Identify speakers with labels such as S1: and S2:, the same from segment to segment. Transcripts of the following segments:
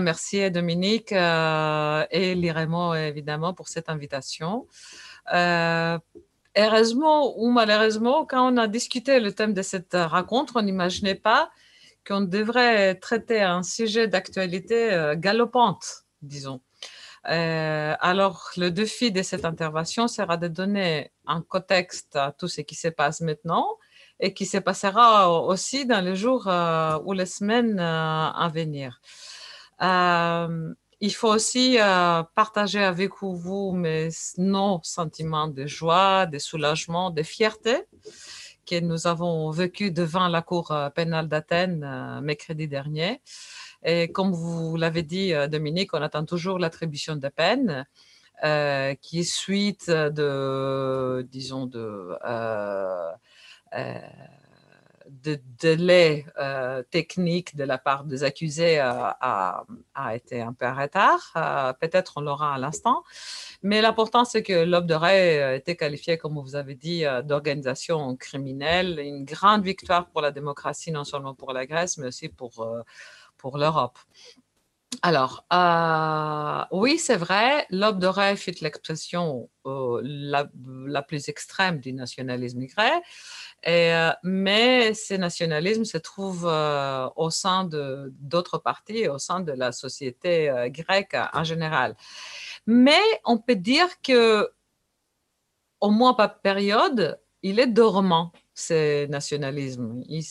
S1: Merci Dominique euh, et Liremo évidemment pour cette invitation. Euh, heureusement ou malheureusement, quand on a discuté le thème de cette rencontre, on n'imaginait pas qu'on devrait traiter un sujet d'actualité euh, galopante, disons. alors, le défi de cette intervention sera de donner un contexte à tout ce qui se passe maintenant et qui se passera aussi dans les jours ou les semaines à venir. Euh, il faut aussi euh, partager avec vous mes nos sentiments de joie, de soulagement, de fierté que nous avons vécu devant la Cour euh, pénale d'Athènes mercredi dernier. Et comme vous l'avez dit, Dominique, on attend toujours l'attribution de peine. qui est suite de, disons, de de délai euh, technique de la part des accusés euh, a, été un peu en retard. Euh, peut-être on l'aura à l'instant. Mais l'important, c'est que l'Aube de Ré a été qualifié, comme vous avez dit, d'organisation criminelle. Une grande victoire pour la démocratie, non seulement pour la Grèce, mais aussi pour, pour l'Europe. Alors, oui, c'est vrai, l'Aube de Ré fut l'expression la, la, plus extrême du nationalisme grec. Euh, mais ces nationalismes se trouvent euh, au sein d'autres partis, au sein de la société euh, grecque en général. Mais on peut dire que, au moins par période, il est dormant, ce nationalisme. Il,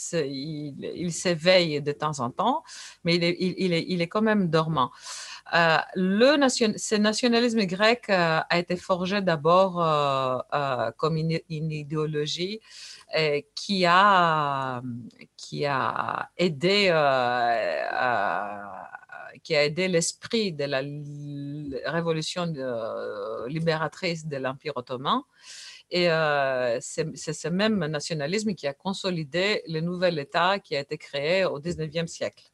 S1: s'éveille de temps en temps, mais il est, quand même dormant. le ce nationalisme grec a été forgé d'abord comme une, idéologie euh, euh, qui a aidé l'esprit de la révolution libératrice de l'Empire ottoman. Et euh, c'est ce même nationalisme qui a consolidé le nouvel État qui a été créé au 19e siècle.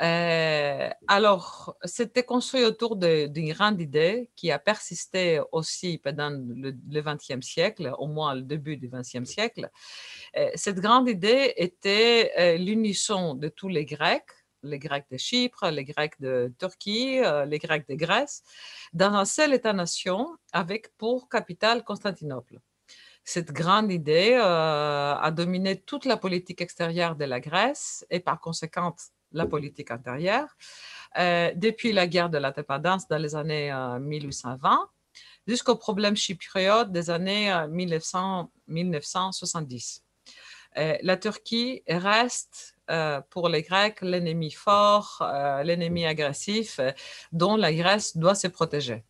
S1: Euh, alors, c'était construit autour d'une grande idée qui a persisté aussi pendant le XXe siècle, au moins le début du XXe siècle. Euh, cette grande idée était l'unisson de tous les Grecs, les Grecs de Chypre, les Grecs de Turquie, les Grecs de Grèce, dans un seul État-nation avec pour capitale Constantinople cette grande idée a dominé toute la politique extérieure de la Grèce et par conséquent la politique intérieure, euh, depuis la guerre de l'indépendance dans les années 1820 euh, jusqu'au problème chypriote des années 1970. Euh, la Turquie reste pour les Grecs l'ennemi fort, l'ennemi agressif dont la Grèce doit se protéger.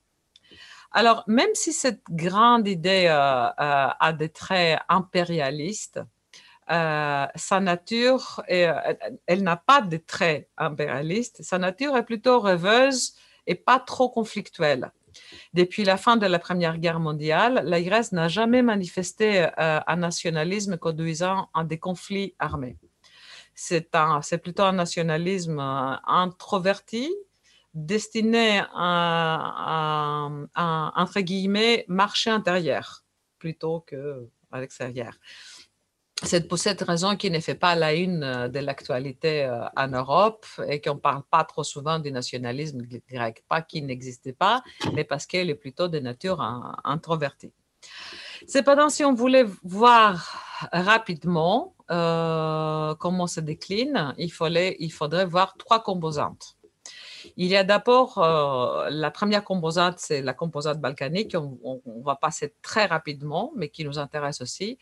S1: Alors, même si cette grande idée a des traits impérialistes, euh, sa nature, euh, elle n'a pas de traits impérialistes, sa nature est plutôt rêveuse et pas trop conflictuelle. Depuis la fin de la Première Guerre mondiale, la Grèce n'a jamais manifesté euh, un nationalisme conduisant à des conflits armés. C'est plutôt un nationalisme introverti, destiné à, entre guillemets, marché intérieur plutôt qu'à l'extérieur. C'est pour cette raison qu'il ne fait pas la une euh, de l'actualité euh, en Europe et qu'on ne parle pas trop souvent du nationalisme grec. Pas qu'il n'existait pas, mais parce qu'il est plutôt de nature introvertie. Cependant, si on voulait voir rapidement euh, comment ça décline, il, fallait, il faudrait voir trois composantes. Il y a d'abord euh, la première composante, c'est la composante balkanique, on, va passer très rapidement, mais qui nous intéresse aussi.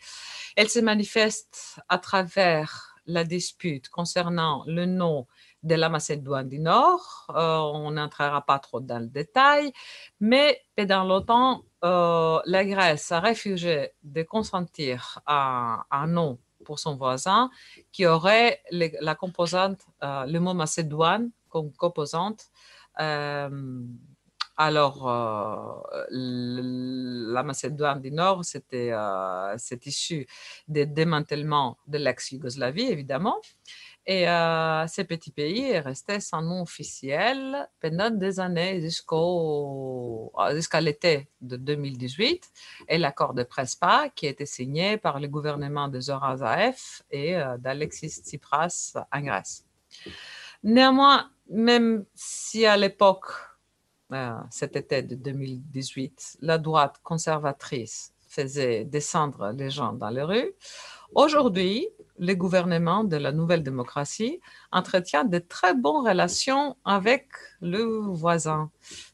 S1: Elle se manifeste à travers la dispute concernant le nom de la Macédoine du Nord. Euh, on n'entrera pas trop dans le détail, mais pendant longtemps, la Grèce a refusé de consentir à un nom pour son voisin qui aurait la composante, le mot Macédoine comme composante. Euh, alors, euh, la Macédoine du Nord, c'était euh, issu des démantèlements de l'ex-Yougoslavie, évidemment. Et ce petit pays est resté sans nom officiel pendant des années jusqu'au, jusqu'à l'été de 2018 et l'accord de Prespa qui a été signé par le gouvernement de Zoran Zaev et d'Alexis Tsipras en Grèce. Néanmoins, même si à l'époque, euh, cet été de 2018, la droite conservatrice faisait descendre les gens dans les rues, aujourd'hui, le gouvernement de la nouvelle démocratie entretient de très bonnes relations avec le voisin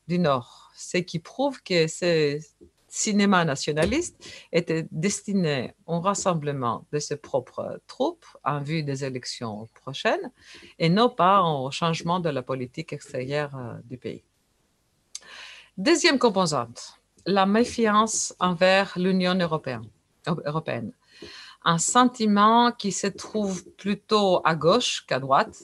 S1: du Nord, ce qui prouve que ce cinéma nationaliste était destiné au rassemblement de ses propres troupes en vue des élections prochaines et non pas au changement de la politique extérieure euh, du pays. Deuxième composante, la méfiance envers l'Union européenne un sentiment qui se trouve plutôt à gauche qu'à droite.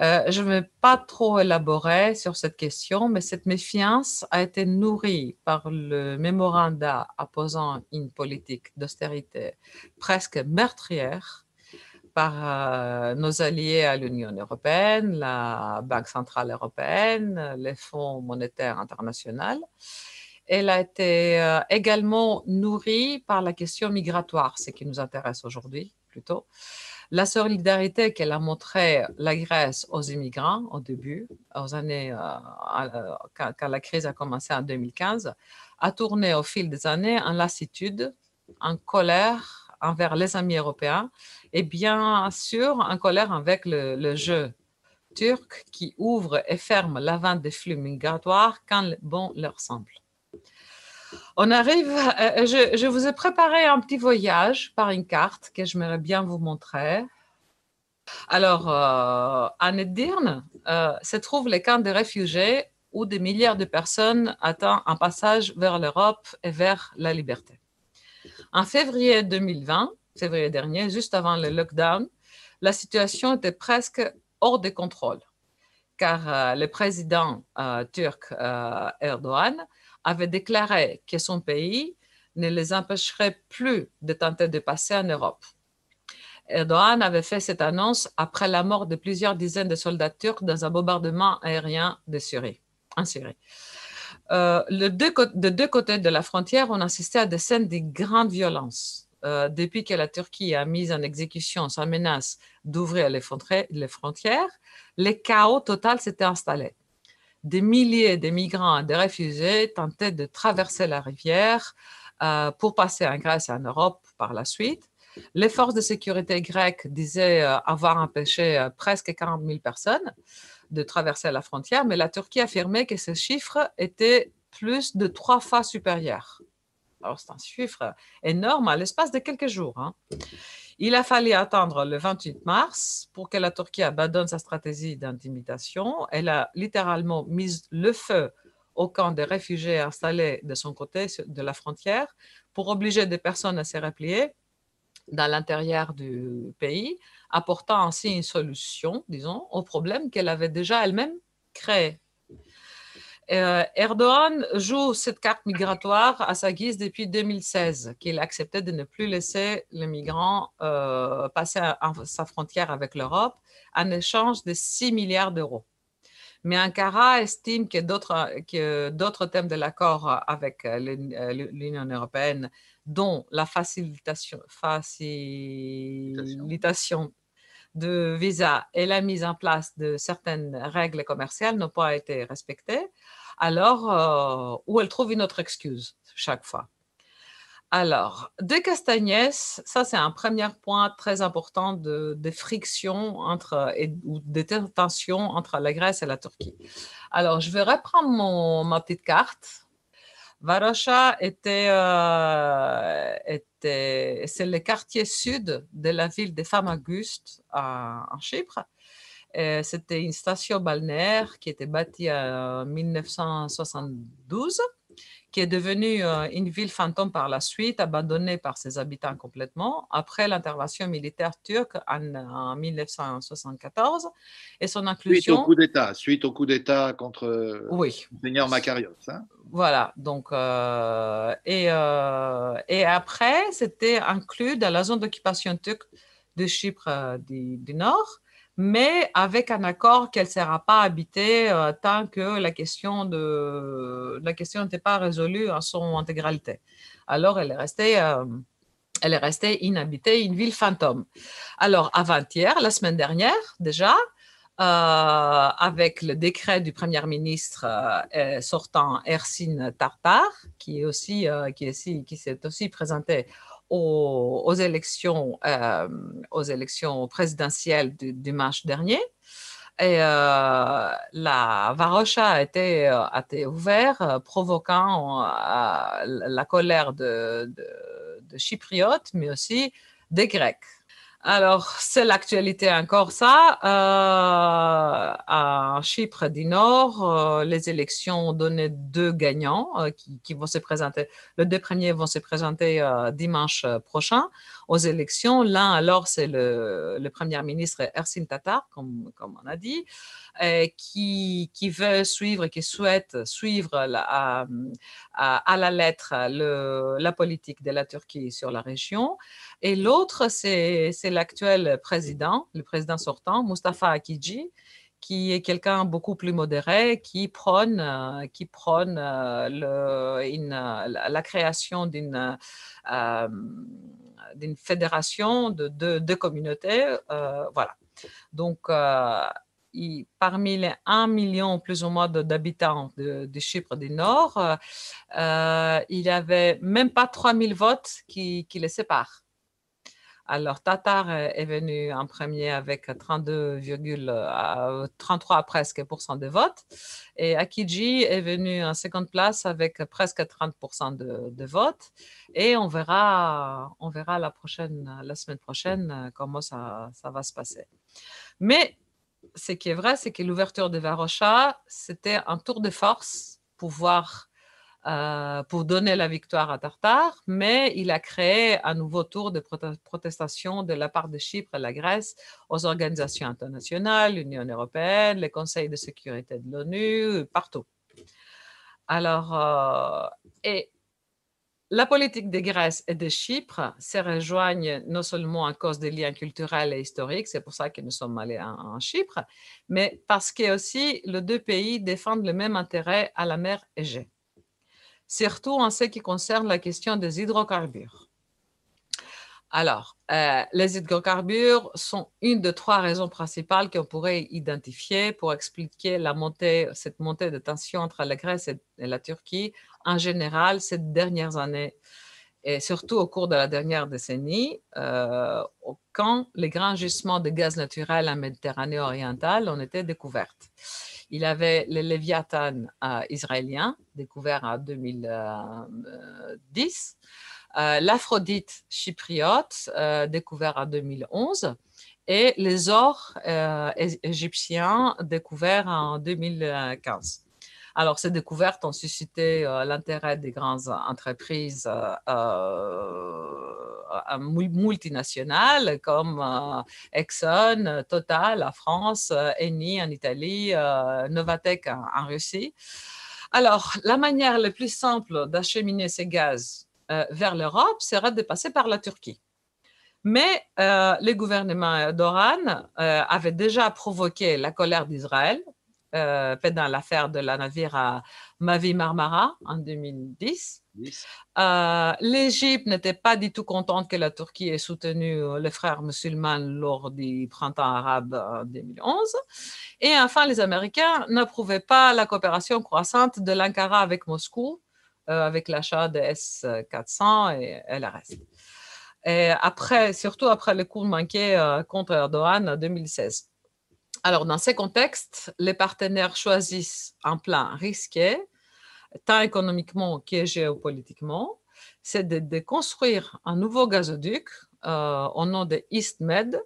S1: Euh, je ne vais pas trop élaborer sur cette question, mais cette méfiance a été nourrie par le mémoranda opposant une politique d'austérité presque meurtrière par euh, nos alliés à l'Union européenne, la Banque centrale européenne, les fonds monétaires internationaux elle a été euh, également nourrie par la question migratoire, ce qui nous intéresse aujourd'hui plutôt. La solidarité qu'elle a montrée la Grèce aux immigrants au début, aux années, euh, quand, la crise a commencé en 2015, a tourné au fil des années en lassitude, en colère envers les amis européens et bien sûr en colère avec le, le jeu turc qui ouvre et ferme la vente des flux migratoires quand bon leur semble. On arrive, euh, je, vous ai préparé un petit voyage par une carte que j'aimerais bien vous montrer. Alors, euh, à Nedirne euh, se trouvent les camps de réfugiés où des milliards de personnes attendent un passage vers l'Europe et vers la liberté. En février 2020, février dernier, juste avant le lockdown, la situation était presque hors de contrôle, car le président turc Erdogan avait déclaré que son pays ne les empêcherait plus de tenter de passer en Europe. Erdogan avait fait cette annonce après la mort de plusieurs dizaines de soldats turcs dans un bombardement aérien de Syrie, en Syrie. Euh, de deux côtés de la frontière, on assistait à des scènes de grande violence. Euh, depuis que la Turquie a mis en exécution sa menace d'ouvrir les, frontières, le chaos total s'était installé des milliers de migrants de réfugiés tentaient de traverser la rivière euh, pour passer en Grèce et en Europe par la suite. Les forces de sécurité grecques disaient euh, avoir empêché euh, presque 40 000 personnes de traverser la frontière, mais la Turquie affirmait que ce chiffre était plus de trois fois supérieur. Alors, c'est un chiffre énorme à l'espace de quelques jours. Hein. Il a fallu attendre le 28 mars pour que la Turquie abandonne sa stratégie d'intimidation. Elle a littéralement mis le feu au camp des réfugiés installés de son côté de la frontière pour obliger des personnes à se replier dans l'intérieur du pays, apportant ainsi une solution, disons, au problème qu'elle avait déjà elle-même créé. Euh, Erdogan joue cette carte migratoire à sa guise depuis 2016, qu'il a accepté de ne plus laisser les migrants euh, passer sa frontière avec l'Europe en échange de 6 milliards d'euros. Mais Ankara estime que d'autres thèmes de l'accord avec euh, l'Union européenne, dont la facilitation, facilitation de visa et la mise en place de certaines règles commerciales n'ont pas été respectées alors euh, où elle trouve une autre excuse chaque fois. Alors, de Castagnès, ça c'est un premier point très important de, de friction entre, ou de tension entre la Grèce et la Turquie. Alors, je vais reprendre mon, ma petite carte. Varosha était, euh, c'est le quartier sud de la ville de Famaguste en Chypre. Euh, c'était une station balnéaire qui était bâtie en 1972, qui est devenue euh, une ville fantôme par la suite, abandonnée par ses habitants complètement, après l'intervention militaire turque en, 1974 et son inclusion.
S2: Suite au coup d'État, suite au coup d'État contre oui. le seigneur Makarios. Hein.
S1: Voilà, donc, euh, et, et après, c'était inclus dans la zone d'occupation turque de Chypre du Nord mais avec un accord qu'elle ne sera pas habitée euh, tant que la question n'était pas résolue en son intégralité. Alors elle est restée euh, elle est restée inhabitée, une ville fantôme. Alors avant-hier, la semaine dernière déjà, avec le décret du Premier ministre sortant Ersin Tartar, qui est aussi qui qui s'est aussi présenté aux, élections aux élections présidentielles du dimanche dernier. Et euh, la Varosha a été, euh, a été ouverte, euh, provoquant la colère de, de Chypriotes, mais aussi des Grecs. Alors, c'est l'actualité encore ça. Euh, à Chypre du Nord, euh, les élections ont donné deux gagnants euh, qui, vont se présenter. Les deux premiers vont se présenter dimanche prochain aux élections. L'un, alors, c'est le, Premier ministre Ersin Tatar, comme, on a dit, qui, qui, veut suivre, qui souhaite suivre à, à, la lettre le, la politique de la Turquie sur la région. Et l'autre, c'est l'actuel président, le président sortant, Mustafa Akidji, qui est quelqu'un beaucoup plus modéré, qui prône, euh, euh, la, création d'une euh, d'une fédération de deux communautés. voilà. Donc, parmi les 1 million plus ou moins d'habitants de, Chypre du Nord, il n'y avait même pas 3000 votes qui les séparent. Alors, Tatar est venu en premier avec 32,33 presque des votes. Et Akiji est venu en seconde place avec presque 30 de, de, votes. Et on verra, on verra la, prochaine, la semaine prochaine comment ça, ça va se passer. Mais ce qui est vrai, c'est que l'ouverture de Varosha, c'était un tour de force pour voir euh, pour donner la victoire à Tartare, mais il a créé un nouveau tour de protestation de la part de Chypre et la Grèce aux organisations internationales, l'Union européenne, les conseils de sécurité de l'ONU, partout. Alors, euh, et la politique de Grèce et de Chypre se rejoignent non seulement à cause des liens culturels et historiques, c'est pour ça que nous sommes allés en, Chypre, mais parce que aussi les deux pays défendent le même intérêt à la mer Égée surtout en ce qui concerne la question des hydrocarbures. Alors, euh, les hydrocarbures sont une de trois raisons principales qu'on pourrait identifier pour expliquer cette montée de tension entre la Grèce et, la Turquie en général ces dernières années, et surtout au cours de la dernière décennie, euh, quand les grands gisements de gaz naturel en Méditerranée orientale ont été découverts. Il avait le Léviathan euh, israélien, découvert en 2010, euh, l'Aphrodite chypriote, euh, découvert en 2011, et les ors égyptiens, découverts en 2015. Alors, ces découvertes ont suscité l'intérêt des grandes entreprises multinationales comme euh, Exxon, Total en France, euh, Eni en Italie, euh, Novatec en, Russie. Alors, la manière la plus simple d'acheminer ces gaz vers l'Europe serait de passer par la Turquie. Mais euh, le gouvernement d'Oran avait déjà provoqué la colère d'Israël euh, pendant l'affaire de la navire à Mavi Marmara en 2010. Euh, L'Égypte n'était pas du tout contente que la Turquie ait soutenu les frères musulmans lors du printemps arabe en 2011. Et enfin, les Américains n'approuvaient pas la coopération croissante de l'Ankara avec Moscou, euh, avec l'achat des S-400 et, et, le reste. Et après, surtout après le coup manqué euh, contre Erdogan en 2016. Alors, dans ces contextes, les partenaires choisissent un plan risqué tant économiquement que géopolitiquement, c'est de, construire un nouveau gazoduc euh, au nom de EastMed,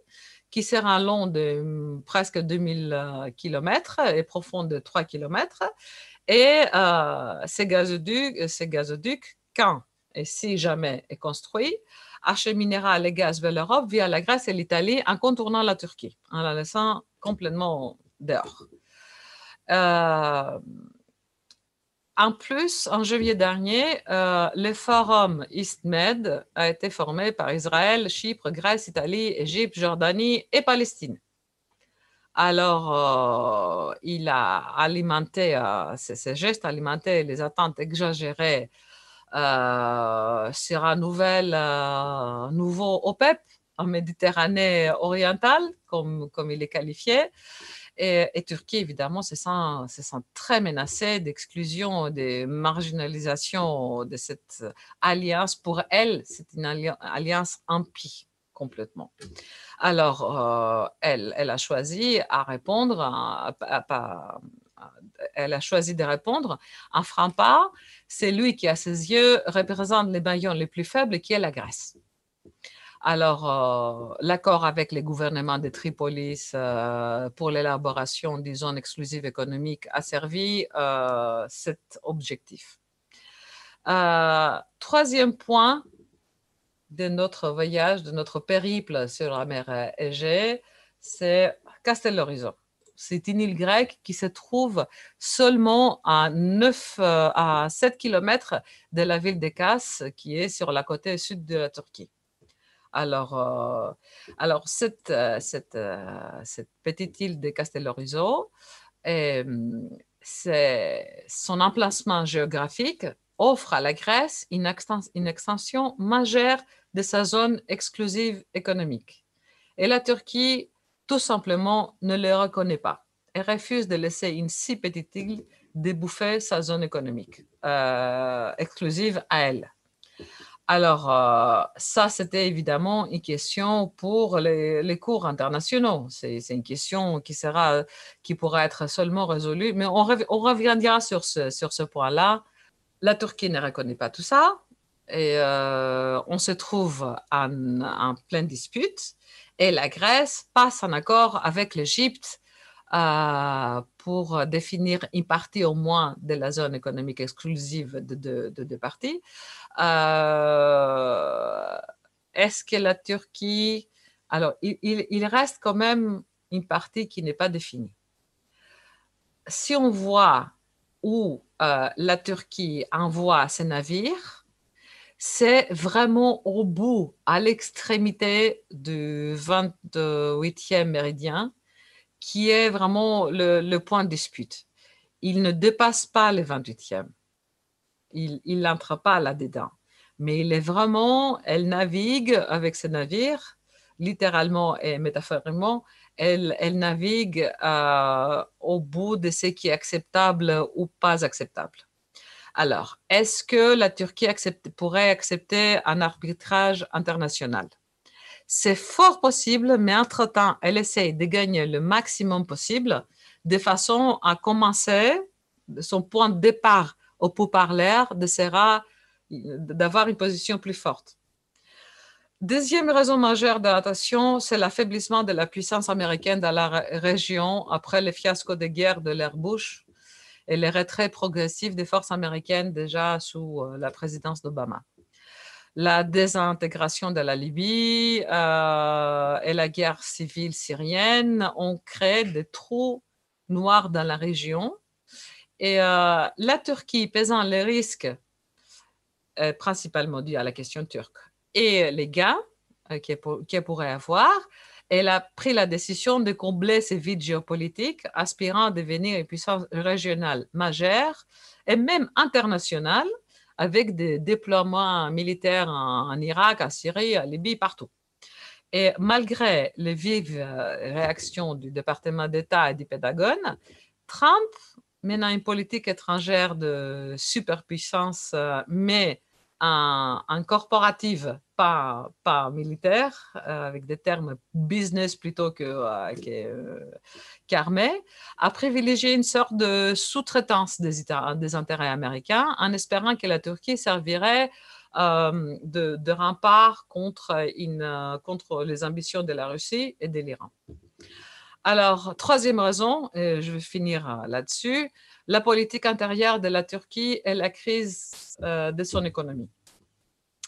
S1: qui sera long de hum, presque 2000 euh, km et profond de 3 km. Et euh, ces gazoducs, ces gazoducs, quand et si jamais est construit, acheminera les gaz vers l'Europe via la Grèce et l'Italie en contournant la Turquie, en la laissant complètement dehors. Euh, en plus, en juillet dernier, euh, le forum EastMed a été formé par Israël, Chypre, Grèce, Italie, Égypte, Jordanie et Palestine. Alors, euh, il a alimenté, ces, gestes alimentaient les attentes exagérées sur un nouvel, nouveau OPEP en Méditerranée orientale, comme, comme il est qualifié. Et, Turquie, évidemment, se sent, se sent très menacée d'exclusion, de marginalisation de cette alliance. Pour elle, c'est une alliance impie complètement. Alors, euh, elle, elle a choisi à répondre, elle a choisi de répondre en frappant, c'est lui qui, à ses yeux, représente les maillons les plus faibles, qui est la Grèce. Alors, euh, l'accord avec les gouvernements de Tripolis euh, pour l'élaboration des zones exclusives économiques a servi euh, cet objectif. troisième point de notre voyage, de notre périple sur la mer Égée, c'est Castellorizo. C'est une île grecque qui se trouve seulement à 9 à 7 km de la ville de qui est sur la côte sud de la Turquie. Alors, euh, alors cette, euh, euh, cette, petite île de Castellorizo, son emplacement géographique offre à la Grèce une, une extension majeure de sa zone exclusive économique. Et la Turquie, tout simplement, ne le reconnaît pas et refuse de laisser une si petite île débouffer sa zone économique exclusive à elle. Alors, euh, ça, c'était évidemment une question pour les, cours internationaux. C'est une question qui, sera, qui pourra être seulement résolue, mais on, reviendra sur ce, sur ce point-là. La Turquie ne reconnaît pas tout ça et euh, on se trouve en, pleine dispute et la Grèce passe en accord avec l'Égypte euh, pour définir une partie au moins de la zone économique exclusive de deux parties. Euh, est-ce que la Turquie... Alors, il, reste quand même une partie qui n'est pas définie. Si on voit où euh, la Turquie envoie ses navires, c'est vraiment au bout, à l'extrémité du 28e méridien, qui est vraiment le, point de dispute. Il ne dépasse pas le 28e. Il n'entre pas là-dedans. Mais il est vraiment, elle navigue avec ses navires, littéralement et métaphoriquement, elle, navigue euh, au bout de ce qui est acceptable ou pas acceptable. Alors, est-ce que la Turquie pourrait accepter un arbitrage international? C'est fort possible, mais entre-temps, elle essaie de gagner le maximum possible de façon à commencer son point de départ au pourparlers de sera d'avoir une position plus forte. Deuxième raison majeure de l'attention, c'est l'affaiblissement de la puissance américaine dans la région après les fiascos de guerre de l'ère Bush et les retraits progressifs des forces américaines déjà sous euh, la présidence d'Obama la désintégration de la Libye euh, et la guerre civile syrienne ont créé des trous noirs dans la région. Et euh, la Turquie, pesant les risques euh, principalement dus à la question turque et les gains qu'elle pourrait avoir, elle a pris la décision de combler ces vides géopolitiques, aspirant à devenir une puissance régionale majeure et même internationale avec des déploiements militaires en, Irak, en Syrie, en Libye, partout. Et malgré les vives euh, réactions du département d'État et du Pentagone, Trump mène une politique étrangère de superpuissance, euh, mais en, corporative, pas, pas militaire, euh, avec des termes business plutôt que, euh, qu'armée, a privilégié une sorte de sous-traitance des, des, intérêts américains en espérant que la Turquie servirait de, de, rempart contre, contre les ambitions de la Russie et de l'Iran. Alors, troisième raison, et je vais finir là-dessus, la politique intérieure de la Turquie et la crise euh, de son économie.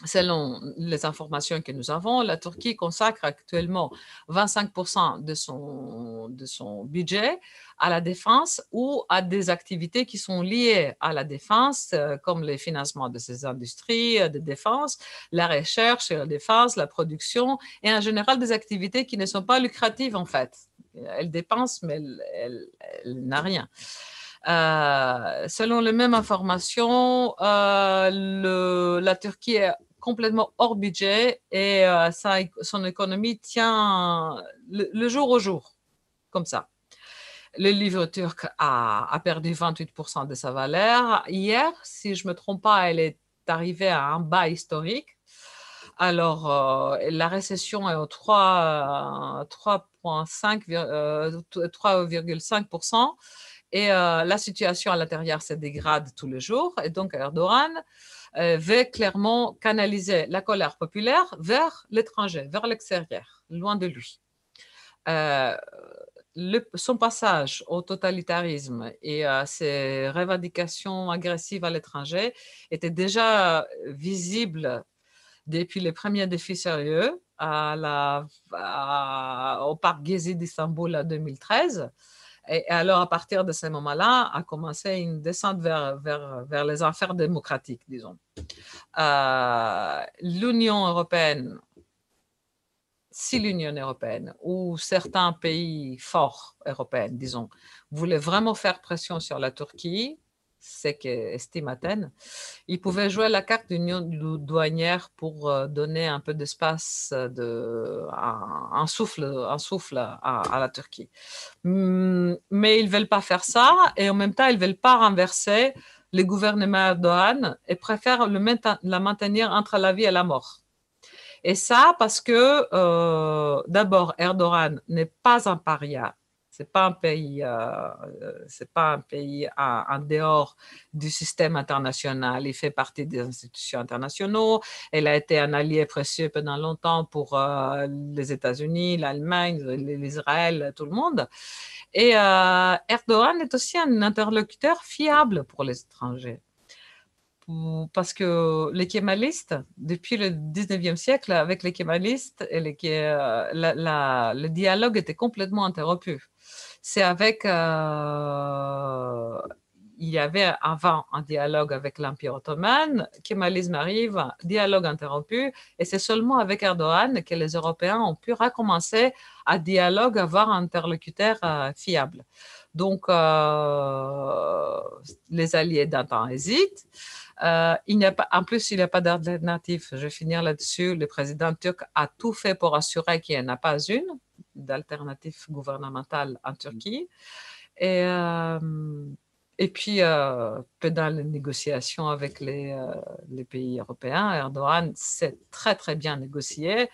S1: Selon les informations que nous avons, la Turquie consacre actuellement 25% de son, de son budget à la défense ou à des activités qui sont liées à la défense, euh, comme le financement de ces industries de défense, la recherche et la défense, la production, et en général des activités qui ne sont pas lucratives en fait. Elle dépense, mais elle, n'a rien. Euh, selon les mêmes informations, euh, la Turquie est complètement hors budget et euh, son économie tient le, jour au jour, comme ça. le livre turc a, a perdu 28% de sa valeur. Hier, si je ne me trompe pas, elle est arrivée à un bas historique. Alors, euh, la récession est au 3,5%. Euh, et euh, la situation à l'intérieur se dégrade tous les jours. Et donc, Erdogan veut clairement canaliser la colère populaire vers l'étranger, vers l'extérieur, loin de lui. son passage au totalitarisme et à ses revendications agressives à l'étranger était déjà visible depuis les premiers défis sérieux au parc Gezi d'Istanbul en 2013. Et alors, à partir de ce moment-là, a commencé une descente vers les affaires démocratiques, disons. Euh, L'Union européenne, si l'Union européenne ou certains pays forts européens, disons, voulaient vraiment faire pression sur la Turquie, c'est qu'estime Athènes, il pouvait jouer la carte d'union douanière pour euh, donner un peu d'espace, de, un, souffle, un souffle à, la Turquie. Hum, mais ils ne veulent pas faire ça et en même temps, ils ne veulent pas renverser le gouvernement Erdogan et préfèrent le la maintenir entre la vie et la mort. Et ça parce que, euh, d'abord, Erdogan n'est pas un paria c'est pas un pays, euh, euh, pas un pays en, dehors du système international. Il fait partie des institutions internationaux. Elle a été un allié précieux pendant longtemps pour euh, les États-Unis, l'Allemagne, l'Israël, tout le monde. Et Erdogan est aussi un interlocuteur fiable pour les étrangers parce que les kémalistes, depuis le 19e siècle, avec les kémalistes, le dialogue était complètement interrompu c'est avec, euh, il y avait avant un dialogue avec l'Empire ottoman, Kémalisme arrive, dialogue interrompu, et c'est seulement avec Erdogan que les Européens ont pu recommencer à dialogue, avoir un interlocuteur euh, fiable. Donc, euh, les alliés temps hésitent. il a pas, en plus, il n'y a pas d'alternative. Je vais finir là-dessus. Le président turc a tout fait pour assurer qu'il n'y en a pas une d'alternatives gouvernementales en Turquie. Et, euh, et puis, euh, pendant les négociations avec les, euh, les, pays européens, Erdogan s'est très, très bien négocié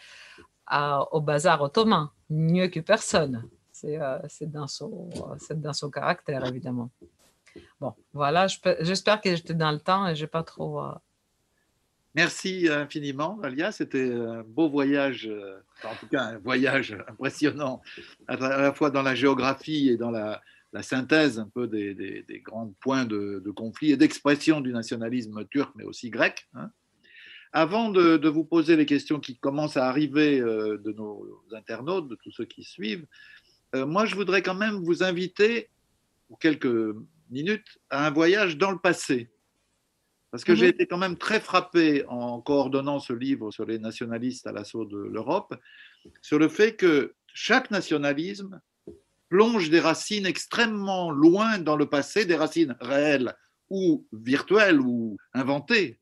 S1: au bazar ottoman, mieux que personne. C'est dans, dans son caractère, évidemment. Bon, voilà, j'espère que j'étais dans le temps et je n'ai pas trop
S2: Merci infiniment, Valia. C'était un beau voyage, euh, en tout cas un voyage impressionnant, à la fois dans la géographie et dans la, synthèse un peu des, grands points de, conflit et d'expression du nationalisme turc, mais aussi grec. Hein. Avant de, vous poser les questions qui commencent à arriver euh, de nos internautes, de tous ceux qui suivent, euh, moi je voudrais quand même vous inviter, pour quelques minutes, à un voyage dans le passé. Parce que j'ai mhm. été quand même très frappé en coordonnant ce livre sur les nationalistes à l'assaut de l'Europe, sur le fait que chaque nationalisme plonge des racines extrêmement loin dans le passé, des racines réelles ou virtuelles ou inventées,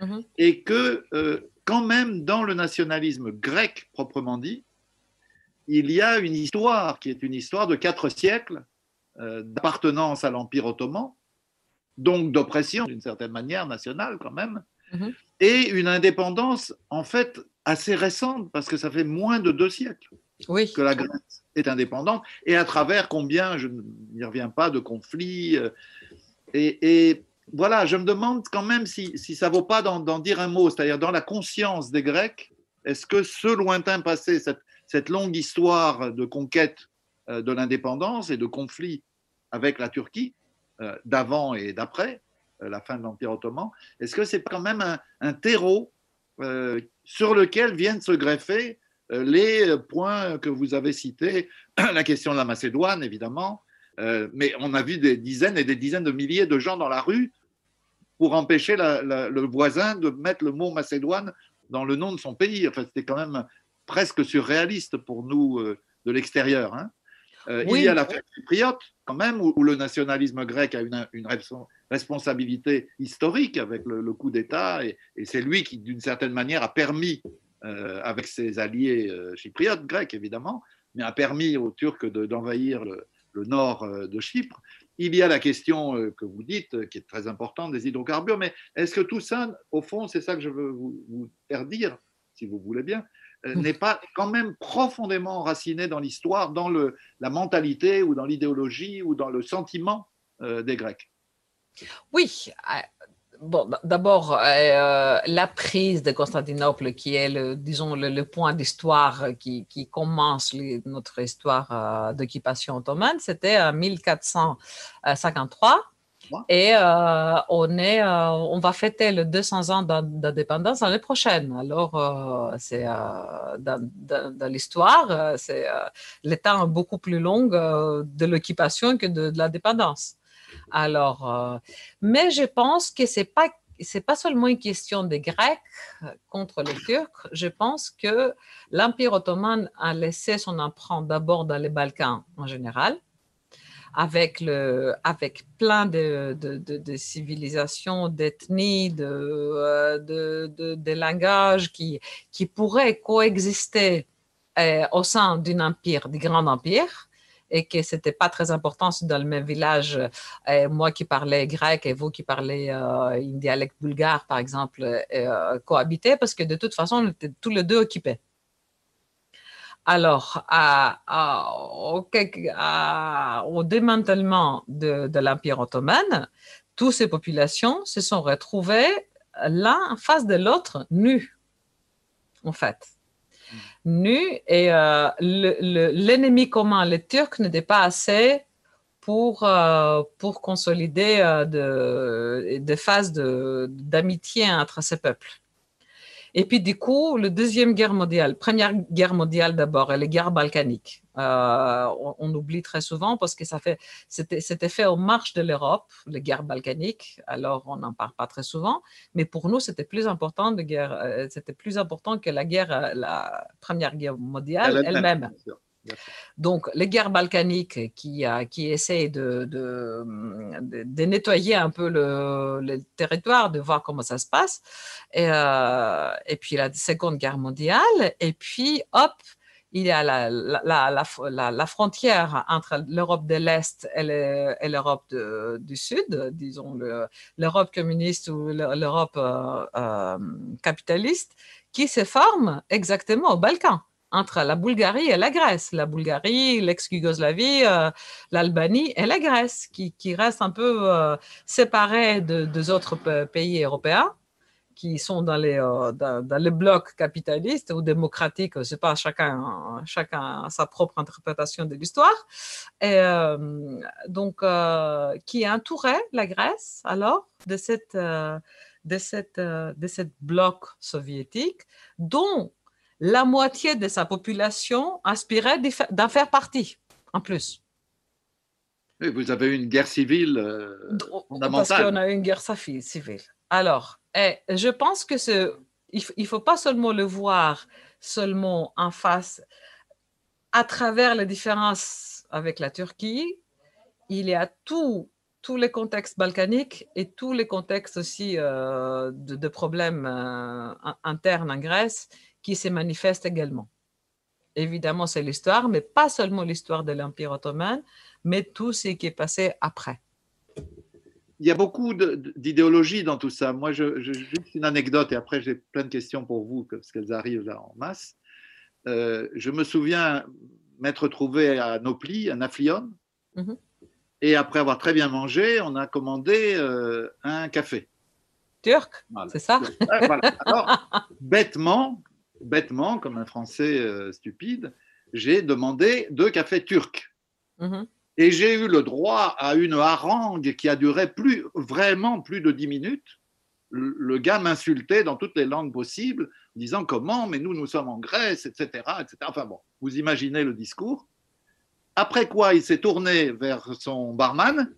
S2: mhm. et que euh, quand même dans le nationalisme grec proprement dit, il y a une histoire qui est une histoire de quatre siècles euh, d'appartenance à l'Empire ottoman, donc d'oppression d'une certaine manière nationale quand même, mhm. et une indépendance en fait assez récente parce que ça fait moins de deux siècles que la Grèce est indépendante et à travers combien, je n'y reviens pas, de conflits. Euh, et, voilà, je me demande quand même si, si ça vaut pas d'en dire un mot, c'est-à-dire dans la conscience des Grecs, est-ce que ce lointain passé, cette, cette longue histoire de conquête euh, de l'indépendance et de conflit avec la Turquie, d'avant et d'après euh, la fin de l'Empire ottoman, est-ce que c'est quand même un, terreau euh, sur lequel viennent se greffer les points que vous avez cités, la question de la Macédoine, évidemment, mais on a vu des dizaines et des dizaines de milliers de gens dans la rue pour empêcher le voisin de mettre le mot Macédoine dans le nom de son pays. Enfin, c'était quand même presque surréaliste pour nous de l'extérieur. Hein. Euh, il y a l'affaire chypriote, quand même, où, le nationalisme grec a une, une responsabilité historique avec le, coup d'État, et, c'est lui qui, d'une certaine manière, a permis, euh, avec ses alliés euh, chypriotes, grecs évidemment, mais a permis aux Turcs d'envahir le nord de Chypre. Il y a la question que vous dites, qui est très importante, des hydrocarbures, mais est-ce que tout ça, au fond, c'est ça que je veux vous, faire dire, si vous voulez bien, n'est pas quand même profondément enraciné dans l'histoire, dans le, la mentalité ou dans l'idéologie ou dans le sentiment des Grecs
S1: Oui, Bon, d'abord, euh, la prise de Constantinople, qui est, le, disons, le, point d'histoire qui, commence notre histoire euh, d'occupation ottomane, c'était en 1453. Et euh, on, est, on va fêter le 200 ans d'indépendance l'année prochaine. Alors, c'est dans, l'histoire, c'est le temps beaucoup plus long de l'occupation que de, de l'indépendance. Alors, euh, mais je pense que c'est pas c'est pas seulement une question des Grecs contre les Turcs. Je pense que l'Empire ottoman a laissé son empreinte d'abord dans les Balkans en général, avec, le, avec plein de, de, civilisations, d'ethnies, de, euh, de, de, langages qui, qui pourraient coexister euh, au sein d'un empire, du grand empire et que c'était pas très important dans le même village, euh, moi qui parlais grec et vous qui parlez euh, un dialecte bulgare, par exemple, euh, parce que de toute façon, on était tous les deux occupés. Alors, au, démantèlement de, de l'Empire ottoman, toutes ces populations se sont retrouvées l'un en face de l'autre, nues, en fait nu et euh, l'ennemi commun, les Turcs, n'était pas assez pour, euh, pour consolider euh, de, des phases d'amitié entre ces peuples. Et puis, du coup, la Deuxième Guerre mondiale, Première Guerre mondiale d'abord, et les guerres balkaniques. Euh, on, oublie très souvent parce que ça fait, c'était fait aux marches de l'Europe, les guerres balkaniques. Alors, on n'en parle pas très souvent. Mais pour nous, c'était plus important de guerre, euh, c'était plus important que la guerre, euh, la Première Guerre mondiale elle-même. Donc, les guerres balkaniques qui, qui essayent de, nettoyer un peu le, territoire, de voir comment ça se passe. Et, et puis la Seconde Guerre mondiale. Et puis, hop, il y a la, frontière entre l'Europe de l'Est et l'Europe du Sud, disons l'Europe communiste ou l'Europe euh, euh, capitaliste, qui se forme exactement au Balkan, entre la Bulgarie et la Grèce. La Bulgarie, l'ex-Yougoslavie, euh, l'Albanie et la Grèce, qui, qui restent un peu séparés de, des autres pays européens qui sont dans les, euh, dans, les blocs capitalistes ou démocratiques, je sais pas, chacun, chacun a sa propre interprétation de l'histoire, et euh, donc euh, qui entourait la Grèce alors de cette, de cette, de cette bloc soviétique dont la moitié de sa population aspirait d'en faire partie, en plus.
S2: vous avez eu une guerre civile
S1: fondamentale. Parce qu'on a eu une guerre civile. Alors, et je pense que ce, il ne faut pas seulement le voir seulement en face, à travers les différences avec la Turquie, il y a tout, tous les contextes balkaniques et tous les contextes aussi euh, de, problèmes euh, internes en Grèce qui se manifestent également. Évidemment, c'est l'histoire, mais pas seulement l'histoire de l'Empire ottoman, mais tout ce qui est passé après
S2: il y a beaucoup d'idéologie dans tout ça. Moi, je, juste une anecdote, et après j'ai plein de questions pour vous, parce qu'elles arrivent là en masse. Euh, je me souviens m'être trouvé à Nopli, à Naflion, mhm. et après avoir très bien mangé, on a commandé euh, un café.
S1: Turc, c'est ça?
S2: Alors, bêtement, bêtement, comme un Français euh, stupide, j'ai demandé deux cafés turcs. Mhm. Et j'ai eu le droit à une harangue qui a duré plus, vraiment plus de dix minutes. Le gars m'insultait dans toutes les langues possibles, disant comment, mais nous, nous sommes en Grèce, etc. etc. Enfin bon, vous imaginez le discours. Après quoi, il s'est tourné vers son barman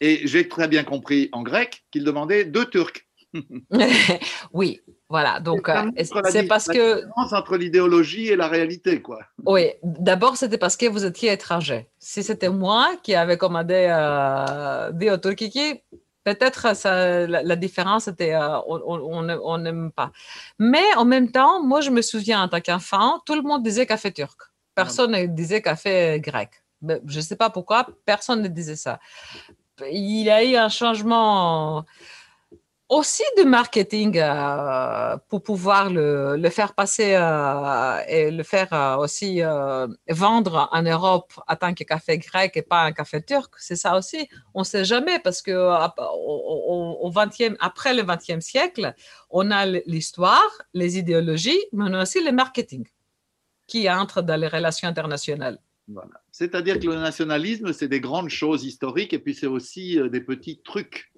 S2: et j'ai très bien compris en grec qu'il demandait deux Turcs.
S1: oui, voilà. Donc, euh, c'est parce que.
S2: La entre l'idéologie et la réalité, quoi.
S1: Oui, d'abord, c'était parce que vous étiez étranger. Si c'était moi qui avais commandé euh, des peut-être la, la, différence était euh, on n'aime pas. Mais en même temps, moi, je me souviens en tant qu'enfant, tout le monde disait café turc. Personne ne disait café grec. je ne sais pas pourquoi, personne ne disait ça. Il y a eu un changement aussi de marketing euh, pour pouvoir le, faire passer euh, et le faire euh, aussi vendre en Europe en tant que café grec et pas un café turc. C'est ça aussi. On ne sait jamais parce que au, 20e, après le 20e siècle, on a l'histoire, les idéologies, mais on a aussi le marketing qui entre dans les relations internationales.
S2: Voilà. C'est-à-dire que le nationalisme, c'est des grandes choses historiques et puis c'est aussi des petits trucs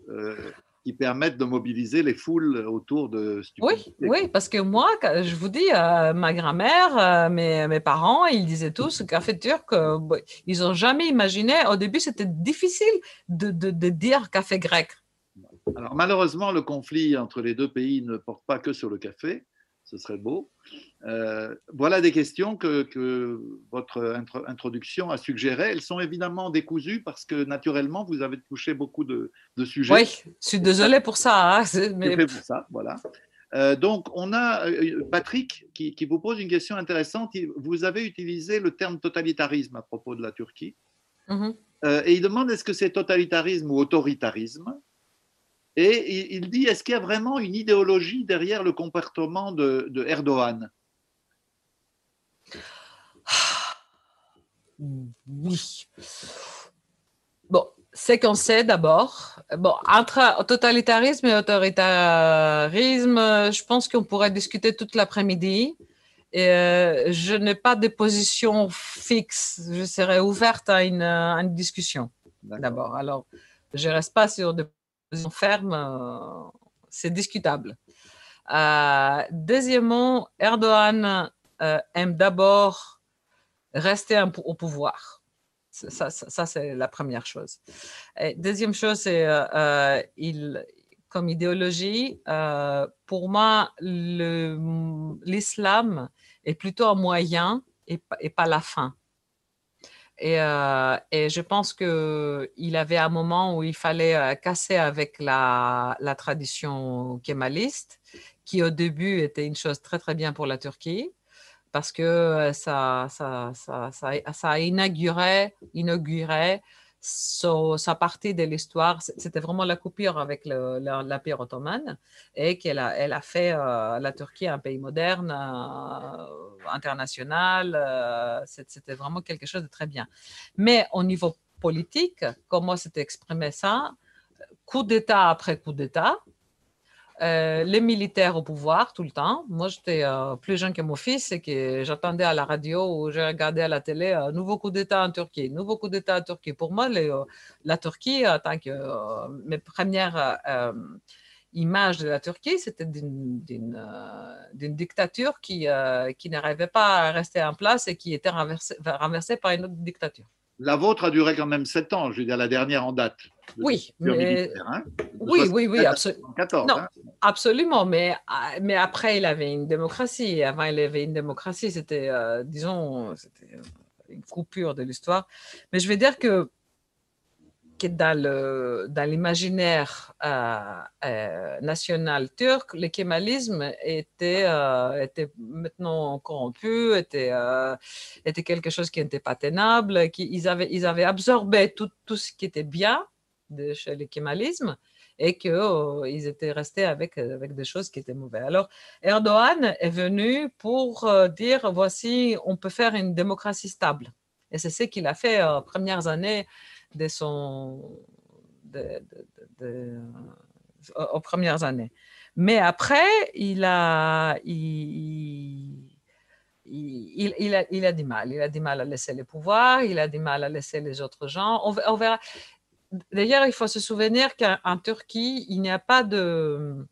S2: qui permettent de mobiliser les foules autour de
S1: Oui, oui, parce que moi, je vous dis, euh, ma grand-mère, euh, mes, mes, parents, ils disaient tous café turc, euh, ils n'ont jamais imaginé, au début c'était difficile de, de, de, dire café grec.
S2: Alors malheureusement, le conflit entre les deux pays ne porte pas que sur le café, ce serait beau. Euh, voilà des questions que, votre introduction a suggérées. Elles sont évidemment décousues parce que naturellement, vous avez touché beaucoup de, sujets.
S1: Oui, je suis désolé pour ça. Hein,
S2: mais... pour ça, voilà. Euh, donc, on a euh, Patrick qui, vous pose une question intéressante. Vous avez utilisé le terme totalitarisme à propos de la Turquie. Mm-hmm. et il demande est-ce que c'est totalitarisme ou autoritarisme et il dit, est-ce qu'il y a vraiment une idéologie derrière le comportement de, Erdogan?
S1: Oui. Bon, c'est qu'on sait d'abord. Bon, entre totalitarisme et autoritarisme, je pense qu'on pourrait discuter toute l'après-midi. Et euh, je n'ai pas de position fixe. Je serais ouverte à une, à une discussion d'abord. Alors, je ne reste pas sur des ferme, euh, c'est discutable. Euh, deuxièmement, Erdogan euh, aime d'abord rester au pouvoir. Ça, ça, c'est la première chose. Deuxième chose, c'est il, comme idéologie, pour moi, l'islam est plutôt un moyen et, pas la fin. Euh, et, je pense qu'il avait un moment où il fallait euh, casser avec la, tradition kémaliste, qui au début était une chose très très bien pour la Turquie, parce que euh, ça, ça, ça, ça, inauguré, inauguré sa partie de l'histoire, c'était vraiment la coupure avec l'Empire ottoman et qu'elle a, elle a fait euh, la Turquie un pays moderne, euh, international. Euh, c'était vraiment quelque chose de très bien. Mais au niveau politique, comment s'était exprimé ça? Coup d'État après coup d'État, euh, les militaires au pouvoir tout le temps. Moi, j'étais euh, plus jeune que mon fils et que j'attendais à la radio ou j'ai regardé à la télé un euh, nouveau coup d'État en Turquie, nouveau coup d'État en Turquie. Pour moi, la Turquie, en tant que mes premières images de la Turquie, c'était d'une dictature qui, qui n'arrivait pas à rester en place et qui était renversée par une autre dictature.
S2: La vôtre a duré quand même sept ans, je veux dire, la dernière en date.
S1: Oui, mais... Hein, oui, oui, oui, absolument. non, hein. absolument. Mais, mais après, il avait une démocratie. Avant, il avait une démocratie. C'était, euh, disons, c'était une coupure de l'histoire. Mais je vais dire que dans l'imaginaire euh, euh, national turc, le kémalisme était, euh, maintenant corrompu, était, quelque chose qui n'était pas tenable, qui, ils, avaient, absorbé tout, tout ce qui était bien de, chez le kémalisme et qu'ils étaient restés avec, avec des choses qui étaient mauvaises. Alors, Erdogan est venu pour dire, voici, on peut faire une démocratie stable. Et c'est ce qu'il a fait aux premières années de son, euh, aux premières années. Mais après, il a, il, il, a, il, a, du mal. Il a du mal à laisser le pouvoir, il a du mal à laisser les autres gens. On, verra. D'ailleurs, il faut se souvenir qu'en Turquie, il n'y a pas de,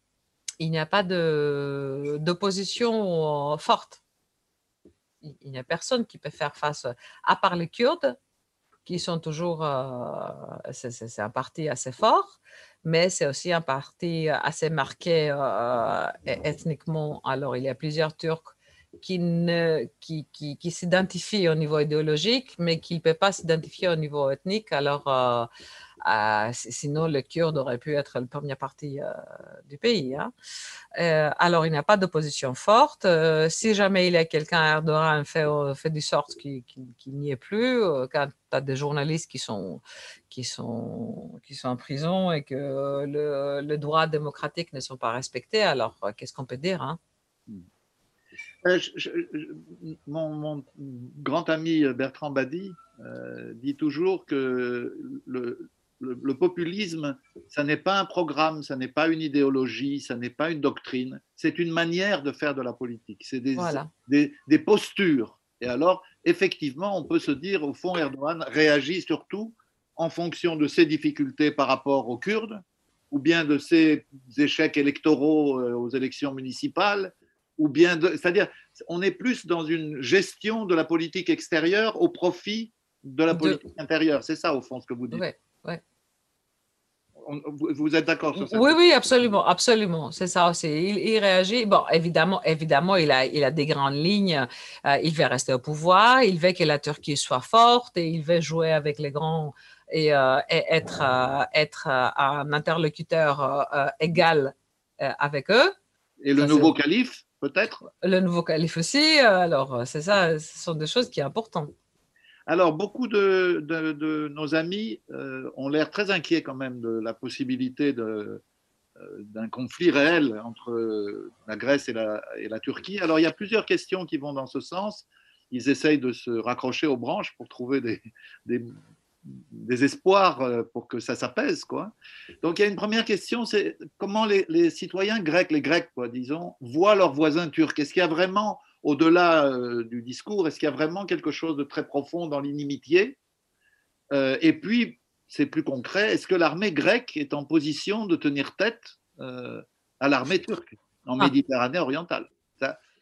S1: il n'y a pas de, d'opposition forte. Il n'y a personne qui peut faire face, à part les Kurdes, qui sont toujours, euh, c'est un parti assez fort, mais c'est aussi un parti assez marqué euh, ethniquement. Alors, il y a plusieurs Turcs qui, ne, qui, qui, qui s'identifie au niveau idéologique, mais qui ne peut pas s'identifier au niveau ethnique. Alors, euh, euh, sinon, le Kurde aurait pu être la première partie euh, du pays. Hein. alors, il n'y a pas d'opposition forte. si jamais il y a quelqu'un, Erdogan fait, fait du sorte qu'il n'y ait plus, quand tu as des journalistes qui sont, qui, sont, qui sont en prison et que le, le droit démocratique ne sont pas respectés, alors qu'est-ce qu'on peut dire hein?
S2: Euh, mon, grand ami Bertrand Badi euh, dit toujours que le, populisme, ça n'est pas un programme, ça n'est pas une idéologie, ça n'est pas une doctrine, c'est une manière de faire de la politique, c'est des, des, postures. Et alors, effectivement, on peut se dire, au fond, Erdogan réagit surtout en fonction de ses difficultés par rapport aux Kurdes, ou bien de ses échecs électoraux euh, aux élections municipales, ou bien, c'est-à-dire, on est plus dans une gestion de la politique extérieure au profit de la politique intérieure. C'est ça, au fond, ce que vous dites.
S1: Oui,
S2: vous, êtes d'accord sur ça?
S1: Oui, oui, absolument, absolument. C'est ça aussi. Il, réagit. Bon, évidemment, évidemment, il a, il a des grandes lignes. Euh, il veut rester au pouvoir. Il veut que la Turquie soit forte et il veut jouer avec les grands et, euh, être, euh, être un interlocuteur égal avec eux.
S2: Et le nouveau calife? Peut-être
S1: Le nouveau calife aussi. Euh, alors, euh, c'est ça, ce sont des choses qui sont importantes.
S2: Alors, beaucoup de, de, nos amis euh, ont l'air très inquiets quand même de la possibilité d'un conflit réel entre la Grèce et la, et la, Turquie. Alors, il y a plusieurs questions qui vont dans ce sens. Ils essayent de se raccrocher aux branches pour trouver des, des, des espoirs euh, pour que ça s'apaise. Quoi. Donc il y a une première question, c'est comment les, citoyens grecs, les Grecs, quoi, disons, voient leurs voisins turcs? Est-ce qu'il y a vraiment, au-delà euh, du discours, est-ce qu'il y a vraiment quelque chose de très profond dans l'inimitié? Euh, Et puis, c'est plus concret, est-ce que l'armée grecque est en position de tenir tête à l'armée turque en ah. Méditerranée orientale?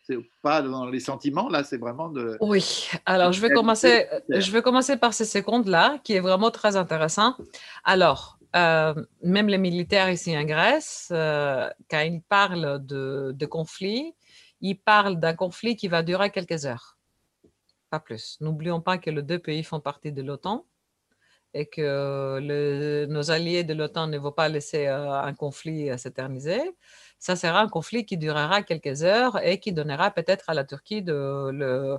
S2: C'est pas dans les sentiments, là, c'est vraiment de.
S1: Oui, alors je vais commencer, je vais commencer par ces secondes-là, qui est vraiment très intéressant. Alors, euh, même les militaires ici en Grèce, euh, quand ils parlent de, de conflit, ils parlent d'un conflit qui va durer quelques heures, pas plus. N'oublions pas que les deux pays font partie de l'OTAN et que nos alliés de l'OTAN ne vont pas laisser euh, un conflit s'éterniser ça sera un conflit qui durera quelques heures et qui donnera peut-être à la Turquie de,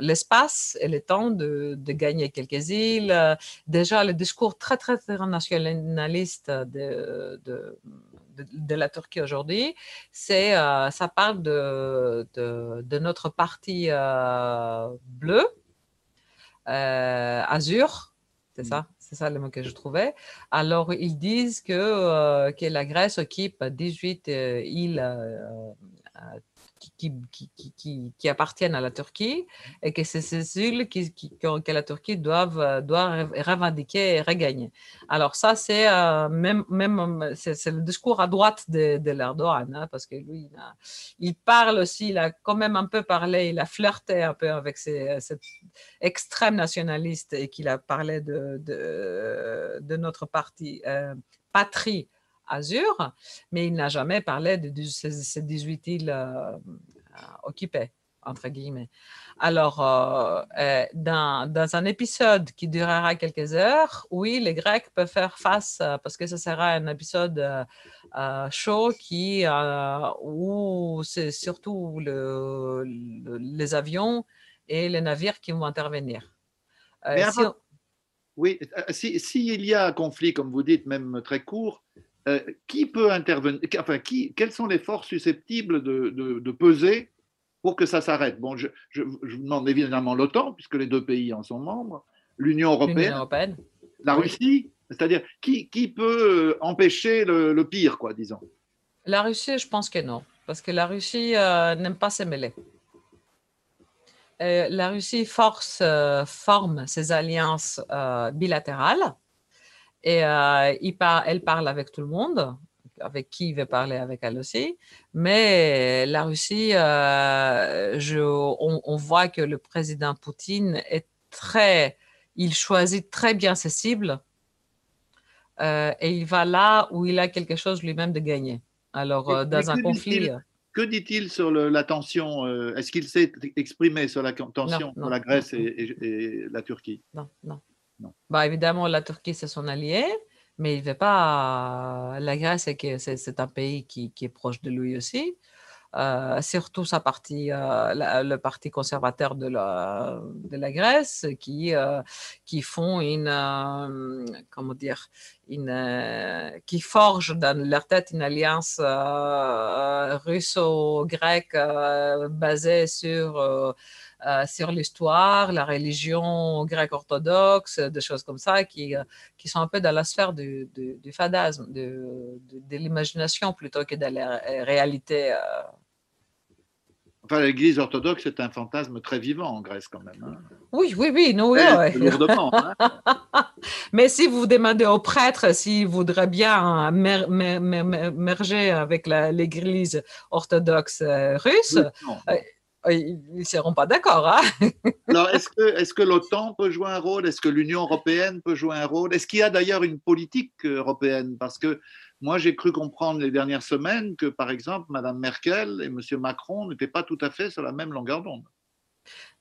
S1: l'espace et le temps de, gagner quelques îles. Déjà, le discours très, très, nationaliste de, de, la Turquie aujourd'hui, c'est, euh, ça parle de, de, notre parti euh, bleu, euh, azur, c'est mmh. ça? C'est ça le mot que je trouvais. Alors, ils disent que, euh, que la Grèce occupe 18 euh, îles euh, qui, qui, qui, appartiennent à la Turquie et que c'est ces îles qui, que la Turquie doit, doit revendiquer et regagner. Alors ça, c'est même, même c'est, le discours à droite de, de l'Erdogan, hein, parce que lui, il, parle aussi, il a quand même un peu parlé, il a flirté un peu avec cet extrême nationaliste et qu'il a parlé de, de, notre parti patrie Azur, mais il n'a jamais parlé de, ces, 18 îles euh, occupées, entre guillemets. Alors, euh, euh, dans, un épisode qui durera quelques heures, oui, les Grecs peuvent faire face, parce que ce sera un épisode chaud qui, où c'est surtout les avions et les navires qui vont intervenir.
S2: Oui, s'il y a un conflit, comme vous dites, même très court, euh, qui peut intervenir, enfin, qui, quelles sont les forces susceptibles de, de, peser pour que ça s'arrête? Bon, je, je, je, demande évidemment l'OTAN, puisque les deux pays en sont membres, l'Union européenne, la Russie, c'est-à-dire qui, qui, peut euh, empêcher le, pire, quoi, disons.
S1: La Russie, je pense que non, parce que la Russie euh, n'aime pas se mêler. la Russie force, forme ses alliances bilatérales et euh, il elle parle avec tout le monde, avec qui il veut parler avec elle aussi. Mais la Russie, euh, je, on, voit que le président Poutine est très, il choisit très bien ses cibles euh, et il va là où il a quelque chose lui-même de gagner. Alors, dans un conflit.
S2: Que dit-il sur la tension Est-ce qu'il s'est exprimé sur la tension entre la Grèce et, la Turquie?
S1: Non, non. Non. Bah, évidemment, la Turquie, c'est son allié, mais il ne veut pas. La Grèce, c'est un pays qui, est proche de lui aussi. Euh, surtout sa partie, euh, le parti conservateur de la, Grèce, qui, euh, forge dans leur tête une alliance russo-grecque basée sur sur l'histoire, la religion grecque orthodoxe, des choses comme ça, qui, qui sont un peu dans la sphère du, du, du fadasme, de, de, l'imagination plutôt que de la réalité
S2: Enfin, l'Église orthodoxe est un fantasme très vivant en Grèce quand même. Hein.
S1: Oui, oui, oui, nous, oui, lourdement. Hein. Mais si vous demandez au prêtre s'il voudrait bien merger avec l'Église orthodoxe euh, russe, euh, ils ne seront pas d'accord. Hein?
S2: Alors, est-ce que, est que l'OTAN peut jouer un rôle? Est-ce que l'Union européenne peut jouer un rôle? Est-ce qu'il y a d'ailleurs une politique européenne? Parce que moi, j'ai cru comprendre les dernières semaines que, par exemple, Mme Merkel et M. Macron n'étaient pas tout à fait sur la même longueur d'onde.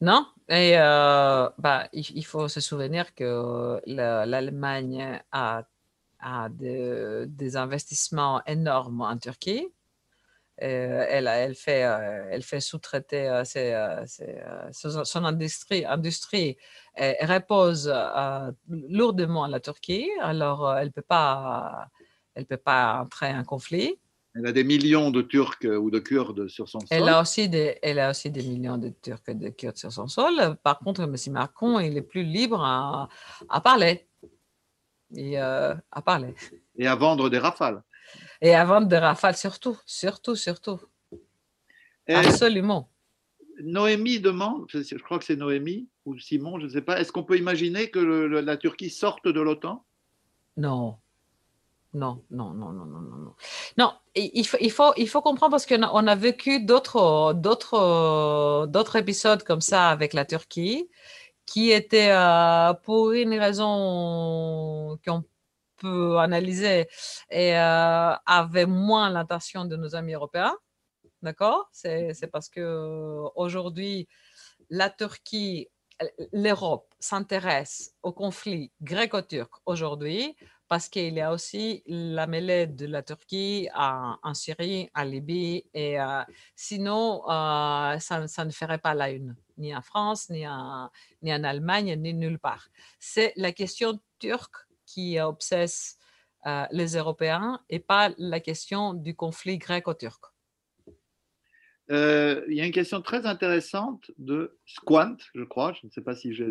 S1: Non, et euh, bah, il, faut se souvenir que l'Allemagne a, a des investissements énormes en Turquie. Euh, elle, elle, fait, euh, elle fait sous-traiter son industrie, industrie repose lourdement à la Turquie, alors elle ne peut pas elle ne peut pas entrer en conflit.
S2: Elle a des millions de Turcs ou de Kurdes sur son sol.
S1: Elle a aussi des, elle a aussi des millions de Turcs et de Kurdes sur son sol. Par contre, M. Macron, il est plus libre à, à parler. Et, euh, à parler.
S2: Et à vendre des rafales.
S1: Et à vendre des rafales, surtout, surtout, surtout. Absolument.
S2: Noémie demande, je crois que c'est Noémie ou Simon, je ne sais pas, est-ce qu'on peut imaginer que la Turquie sorte de l'OTAN?
S1: Non, non, non, non, non, non, non. Non, il faut, il faut, il faut comprendre parce qu'on a, on a vécu d'autres, d'autres, d'autres épisodes comme ça avec la Turquie qui étaient euh, pour une raison qu'on peut analyser et euh, avaient moins l'intention de nos amis européens. D'accord? C'est, c'est parce que aujourd'hui, la Turquie, l'Europe s'intéresse au conflit gréco-turc aujourd'hui parce qu'il y a aussi la mêlée de la Turquie en, Syrie, en Libye, et euh, sinon, euh, ça, ne ferait pas la une, ni en France, ni en, ni en Allemagne, ni nulle part. C'est la question turque qui obsesse euh, les Européens et pas la question du conflit gréco-turc.
S2: il y a une question très intéressante de Squant, je crois, je ne sais pas si j'ai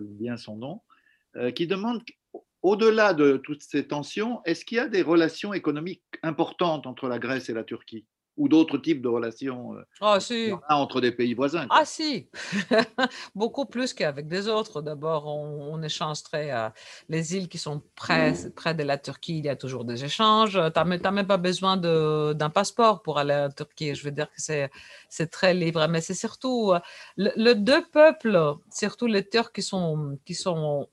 S2: bien son nom, qui demande au-delà de toutes ces tensions, est-ce qu'il y a des relations économiques importantes entre la Grèce et la Turquie? Ou d'autres types de relations euh,
S1: ah,
S2: entre des pays voisins.
S1: Ah si, beaucoup plus qu'avec des autres. D'abord, on, échange très... Euh, les îles qui sont près, près de la Turquie, il y a toujours des échanges. Tu n'as même pas besoin d'un passeport pour aller en Turquie. Je veux dire que c'est très libre. Mais c'est surtout... Euh, le, deux peuples, surtout les Turcs qui sont, qui sont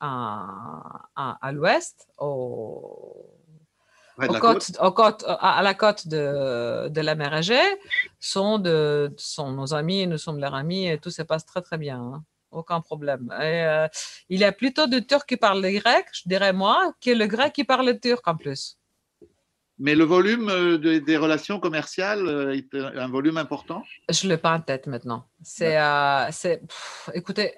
S1: à, à l'ouest, au à la côte de, de la mer Égée sont, de, sont nos amis, nous sommes leurs amis et tout se passe très très bien. Hein. Aucun problème. Euh, il y a plutôt de Turcs qui parlent le grec, je dirais moi, que le grec qui parle le turc en plus.
S2: Mais le volume euh, des relations commerciales euh, est un volume important?
S1: Je ne l'ai pas en tête maintenant. C'est, écoutez,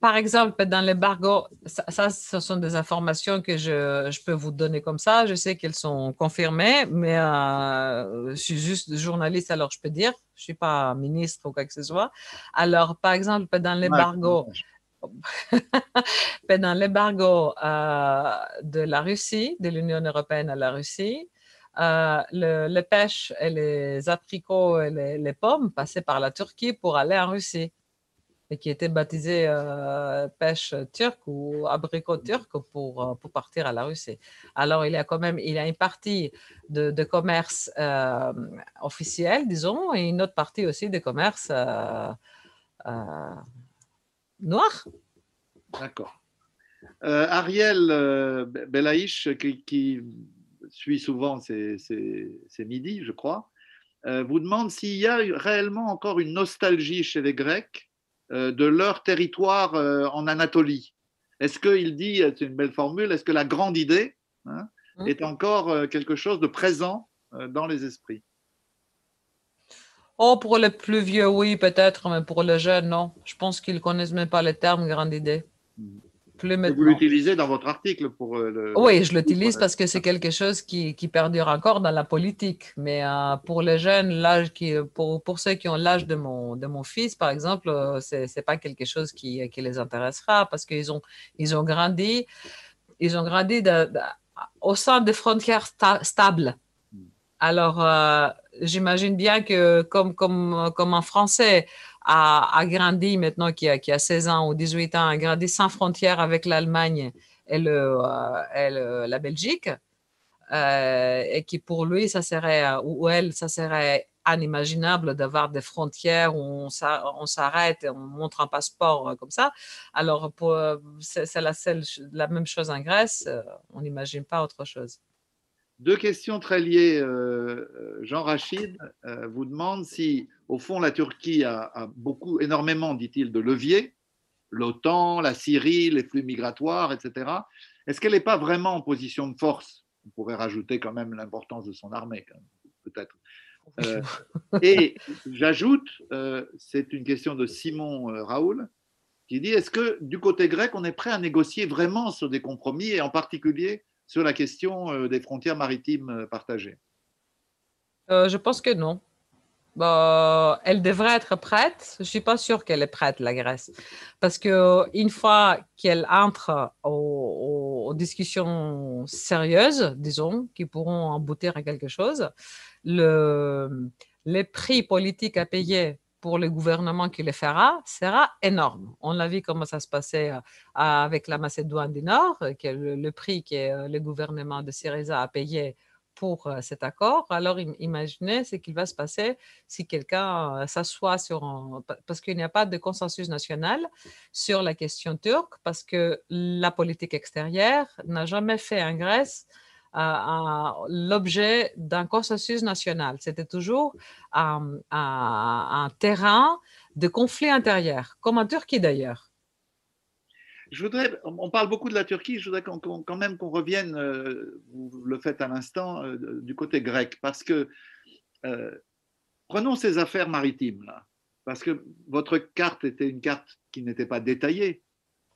S1: par exemple, dans l'embargo, ça, ce sont des informations que je, je, peux vous donner comme ça. Je sais qu'elles sont confirmées, mais euh, je suis juste journaliste, alors je peux dire. Je ne suis pas ministre ou quoi que ce soit. Alors, par exemple, dans l'embargo, dans l'embargo euh, de la Russie, de l'Union européenne à la Russie, euh, le, les pêches et les apricots et les, les pommes passaient par la Turquie pour aller en Russie et qui était baptisé euh, pêche turque ou abricot turc pour, euh, pour partir à la Russie. Alors, il y a quand même il a une partie de, commerce euh, officiel, disons, et une autre partie aussi de commerce noir.
S2: D'accord. Ariel Belaïch, qui, qui suit souvent ces, midis, je crois, vous demande s'il y a réellement encore une nostalgie chez les Grecs de leur territoire en Anatolie. Est-ce qu'il dit, c'est une belle formule, est-ce que la grande idée hein, mmh. est encore quelque chose de présent dans les esprits?
S1: Oh, pour les plus vieux, oui, peut-être, mais pour les jeunes, non. Je pense qu'ils ne connaissent même pas le terme grande idée.
S2: Plus Vous l'utilisez dans votre article pour euh, le.
S1: Oui, je l'utilise parce que c'est quelque chose qui, qui, perdure encore dans la politique. Mais euh, pour les jeunes, l'âge qui, pour, pour ceux qui ont l'âge de mon, de mon fils, par exemple, euh, ce n'est pas quelque chose qui, qui, les intéressera parce qu'ils ont, ils ont grandi, ils ont grandi au sein des frontières stables. Hmm. Alors, j'imagine bien que comme, comme, comme un Français a, grandi maintenant, qui a, qui a 16 ans ou 18 ans, a grandi sans frontières avec l'Allemagne et, le, euh, la Belgique, euh, et qui pour lui, ça serait, ou elle, ça serait inimaginable d'avoir des frontières où on s'arrête et on montre un passeport euh, comme ça. Alors, c'est la, même chose en Grèce, on n'imagine pas autre chose.
S2: Deux questions très liées. Euh, euh, Jean Rachid euh, vous demande si, au fond, la Turquie a, beaucoup, énormément, dit-il, de leviers, l'OTAN, la Syrie, les flux migratoires, etc. Est-ce qu'elle n'est pas vraiment en position de force? On pourrait rajouter quand même l'importance de son armée, peut-être. et j'ajoute, c'est une question de Simon Raoul, qui dit est-ce que du côté grec, on est prêt à négocier vraiment sur des compromis, et en particulier sur la question euh, des frontières maritimes euh, partagées
S1: euh, Je pense que non. Bah, elle devrait être prête. Je ne suis pas sûre qu'elle est prête, la Grèce. Parce qu'une fois qu'elle entre aux, discussions sérieuses, disons, qui pourront aboutir à quelque chose, le, les prix politiques à payer pour le gouvernement qui le fera sera énorme. On l'a vu comment ça se passait euh, avec la Macédoine du Nord, que le, prix que euh, le gouvernement de Syriza a payé pour euh, cet accord. Alors, imaginez ce qu'il va se passer si quelqu'un s'assoit sur un... Parce qu'il n'y a pas de consensus national sur la question turque, parce que la politique extérieure n'a jamais fait en Grèce l'objet d'un consensus national. C'était toujours un, un, terrain de conflit intérieur, comme en Turquie d'ailleurs.
S2: Je voudrais, on parle beaucoup de la Turquie, je voudrais quand même qu'on revienne, euh, vous le faites à l'instant, euh, du côté grec, parce que euh, prenons ces affaires maritimes là, parce que votre carte était une carte qui n'était pas détaillée.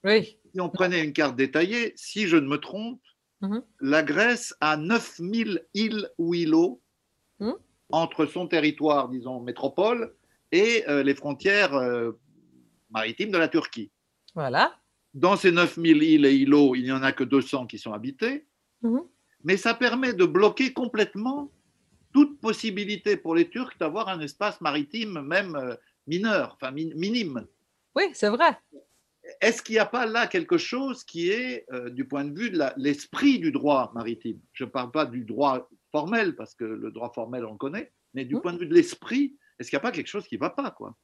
S1: Oui.
S2: Si on prenait une carte détaillée, si je ne me trompe, Mhm. La Grèce a 9000 îles ou îlots mhm. entre son territoire, disons, métropole, et euh, les frontières euh, maritimes de la Turquie.
S1: Voilà.
S2: Dans ces 9000 îles et îlots, il n'y en a que 200 qui sont habités, mhm. mais ça permet de bloquer complètement toute possibilité pour les Turcs d'avoir un espace maritime, même euh, mineur, enfin minime.
S1: Oui, c'est vrai
S2: est-ce qu'il n'y a pas là quelque chose qui est, euh, du point de vue de l'esprit du droit maritime? Je ne parle pas du droit formel, parce que le droit formel, on le connaît, mais du mmh. point de vue de l'esprit, est-ce qu'il n'y a pas quelque chose qui ne va pas quoi?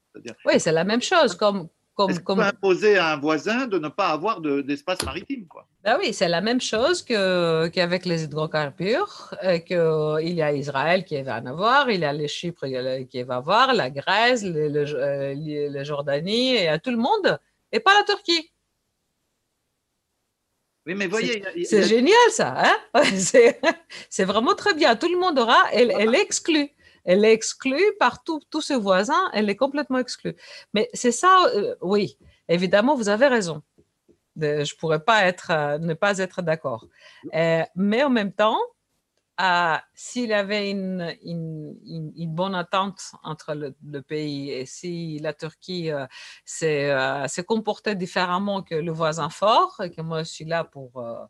S1: Oui, c'est la même chose. Comme, comme,
S2: comme... imposer à un voisin de ne pas avoir d'espace maritime quoi?
S1: Ben oui, c'est la même chose qu'avec les hydrocarbures, qu'il y a Israël qui va en avoir, il y a les Chypre qui va avoir, la Grèce, le, euh, Jordanie, et à tout le monde et pas la Turquie.
S2: Oui, mais voyez.
S1: C'est génial ça. Hein? C'est vraiment très bien. Tout le monde aura. Elle, elle est exclue. Elle est exclue par tous ses voisins. Elle est complètement exclue. Mais c'est ça, euh, oui. Évidemment, vous avez raison. je ne pourrais pas être, euh, ne pas être d'accord. Euh, mais en même temps, s'il y avait une, bonne attente entre le, pays et si la Turquie euh, euh, comportée différemment que le voisin fort, et que moi je suis là pour... Euh,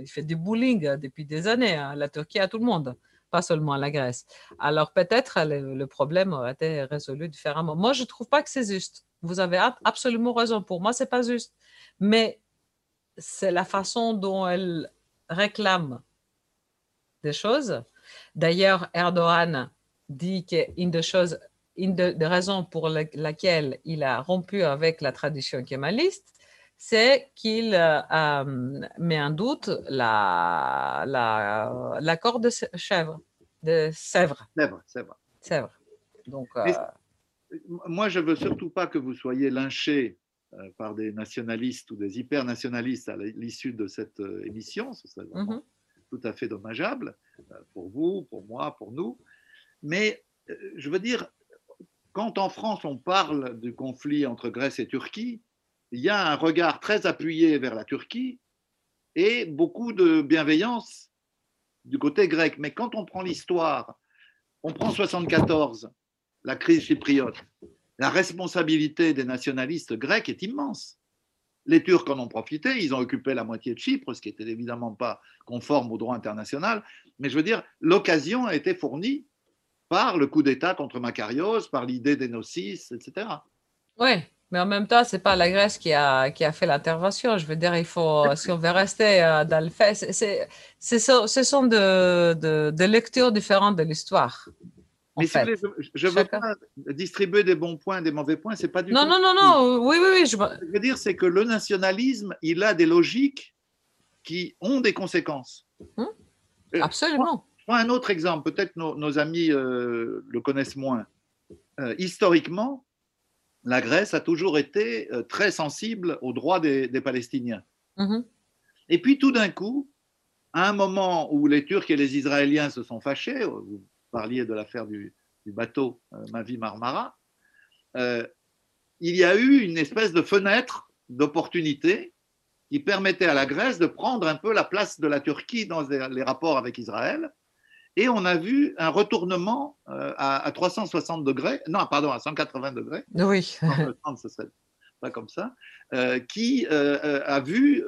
S1: il fait du bullying depuis des années, hein, la Turquie à tout le monde, pas seulement la Grèce. Alors peut-être le, le, problème aurait été résolu différemment. Moi, je ne trouve pas que c'est juste. Vous avez absolument raison. Pour moi, c'est pas juste. Mais c'est la façon dont elle réclame des choses. D'ailleurs, Erdogan dit qu'une des choses, une des raisons pour laquelle il a rompu avec la tradition kémaliste, c'est qu'il met en doute l'accord la, l'accord de chèvre, de Sèvres.
S2: Sèvres, Sèvres.
S1: Sèvres. Donc,
S2: moi, je veux surtout pas que vous soyez lynchés par des nationalistes ou des hyper-nationalistes à l'issue de cette émission. Ce serait. Tout à fait dommageable pour vous, pour moi, pour nous. Mais je veux dire, quand en France on parle du conflit entre Grèce et Turquie, il y a un regard très appuyé vers la Turquie et beaucoup de bienveillance du côté grec. Mais quand on prend l'histoire, on prend 74, la crise chypriote, la responsabilité des nationalistes grecs est immense. Les Turcs en ont profité, ils ont occupé la moitié de Chypre, ce qui n'était évidemment pas conforme au droit international. Mais je veux dire, l'occasion a été fournie par le coup d'État contre Makarios, par l'idée des nocis, etc.
S1: Oui, mais en même temps, ce n'est pas la Grèce qui a, qui a fait l'intervention. Je veux dire, il faut, si on veut rester euh, dans le fait, ce sont de, de, lectures différentes de l'histoire.
S2: Mais si je ne veux pas distribuer des bons points, des mauvais points, c'est pas du
S1: non,
S2: tout.
S1: Non, non, non, oui, oui, oui.
S2: Je... Ce que je veux dire, c'est que le nationalisme, il a des logiques qui ont des conséquences.
S1: Hum, absolument.
S2: Je prends un autre exemple, peut-être nos, amis euh, le connaissent moins. Euh, historiquement, la Grèce a toujours été euh, très sensible aux droits des, Palestiniens. Mm-hmm. Et puis tout d'un coup, à un moment où les Turcs et les Israéliens se sont fâchés, vous parliez de l'affaire du, bateau Mavi Marmara, il y a eu une espèce de fenêtre d'opportunité qui permettait à la Grèce de prendre un peu la place de la Turquie dans les rapports avec Israël et on a vu un retournement euh, à, 360 degrés, non, pardon, à 180 degrés.
S1: Oui.
S2: ce serait pas comme ça, euh, qui euh, a vu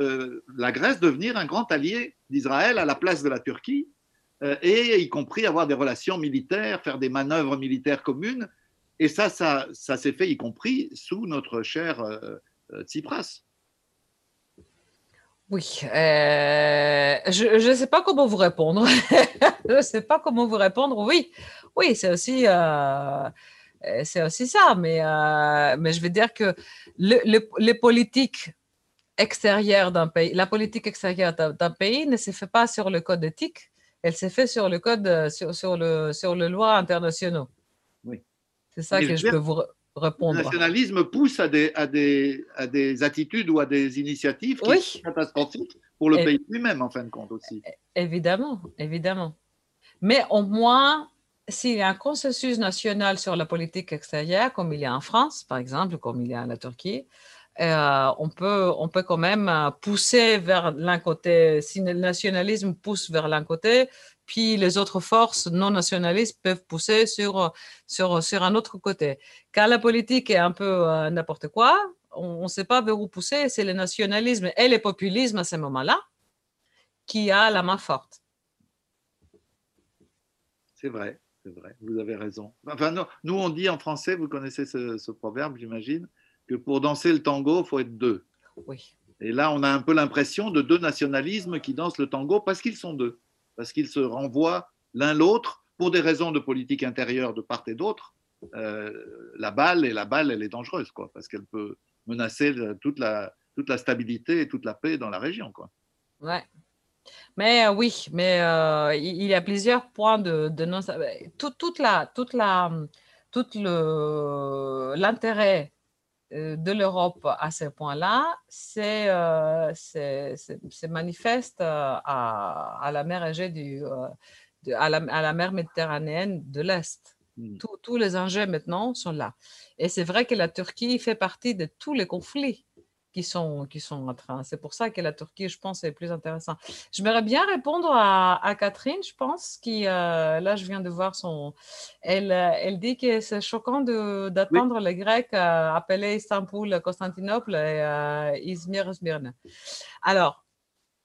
S2: la Grèce devenir un grand allié d'Israël à la place de la Turquie, et y compris avoir des relations militaires, faire des manœuvres militaires communes. Et ça, ça, ça s'est fait y compris sous notre cher Tsipras.
S1: Oui, euh, je ne sais pas comment vous répondre. je ne sais pas comment vous répondre. Oui, oui, c'est aussi, euh, aussi ça. Mais, euh, mais je veux dire que les politiques extérieures d'un pays, la politique extérieure d'un pays ne se fait pas sur le code éthique, elle se fait sur le code, sur, sur le, sur le loi internationaux.
S2: Oui.
S1: C'est ça que je peux vous répondre.
S2: Le nationalisme pousse à des, à des, à des attitudes ou à des initiatives qui sont catastrophiques pour le pays lui-même, en fin de compte aussi.
S1: Évidemment, évidemment. Mais au moins, s'il y a un consensus national sur la politique extérieure, comme il y a en France, par exemple, comme il y a en la Turquie, euh, on, peut, on peut quand même pousser vers l'un côté, si le nationalisme pousse vers l'un côté, puis les autres forces non nationalistes peuvent pousser sur, sur, sur un autre côté. Quand la politique est un peu euh, n'importe quoi, on ne sait pas vers où pousser, c'est le nationalisme et le populisme à ce moment-là qui a la main forte.
S2: C'est vrai, c'est vrai, vous avez raison. Enfin, nous, on dit en français, vous connaissez ce proverbe, j'imagine, que pour danser le tango, il faut être deux.
S1: Oui.
S2: Et là, on a un peu l'impression de deux nationalismes qui dansent le tango parce qu'ils sont deux parce qu'ils se renvoient l'un l'autre pour des raisons de politique intérieure de part et d'autre. Euh, la balle et la balle, elle est dangereuse, quoi, parce qu'elle peut menacer toute la, toute la stabilité et toute la paix dans la région, quoi.
S1: Ouais. Mais euh, oui, mais euh, il y a plusieurs points de, de non. Tout, toute la, toute la, tout l'intérêt de l'Europe à ce point-là, c'est euh, manifeste euh, à, à, la mer Égée du, à, la, à, la, mer Méditerranéenne de l'Est. Hmm. Tous les enjeux maintenant sont là. Et c'est vrai que la Turquie fait partie de tous les conflits qui sont, qui sont en train. C'est pour ça que la Turquie, je pense, est plus intéressant. J'aimerais bien répondre à, Catherine, je pense, qui, euh, là, je viens de voir son... Elle, euh, elle dit que c'est choquant d'attendre les Grecs euh, appeler Istanbul, Constantinople et Izmir, Smyrne. Alors,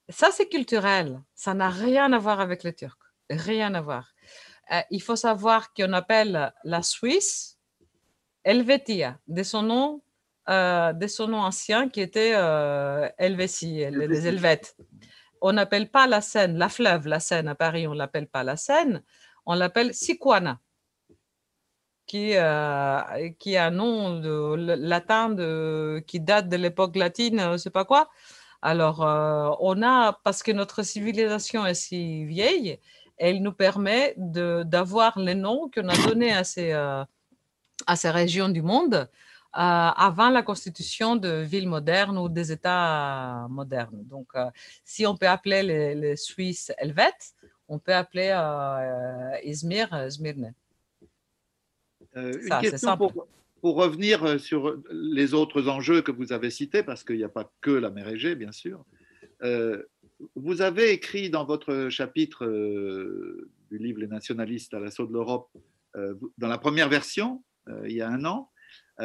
S1: ça, c'est culturel. Ça n'a rien à voir avec les Turcs. Rien à voir. il faut savoir qu'on appelle la Suisse Helvetia, de son nom euh, de son nom ancien qui était euh, Helvétie, les Helvètes. On n'appelle pas la Seine, la fleuve, la Seine à Paris, on l'appelle pas la Seine, on l'appelle Siquana. qui, qui a un nom de, latin de, qui date de l'époque latine, je ne sais pas quoi. Alors, on a, parce que notre civilisation est si vieille, elle nous permet d'avoir les noms qu'on a donnés à ces, à ces régions du monde avant la constitution de villes modernes ou des États modernes. Donc, si on peut appeler les, Suisses helvètes, on peut appeler Izmir Zmirne.
S2: Euh, une question pour, pour, revenir euh, sur les autres enjeux que vous avez cités, parce qu'il n'y a pas que la mer Égée, bien sûr. Euh, vous avez écrit dans votre chapitre du livre Les nationalistes à l'assaut de l'Europe, dans la première version, il y a un an,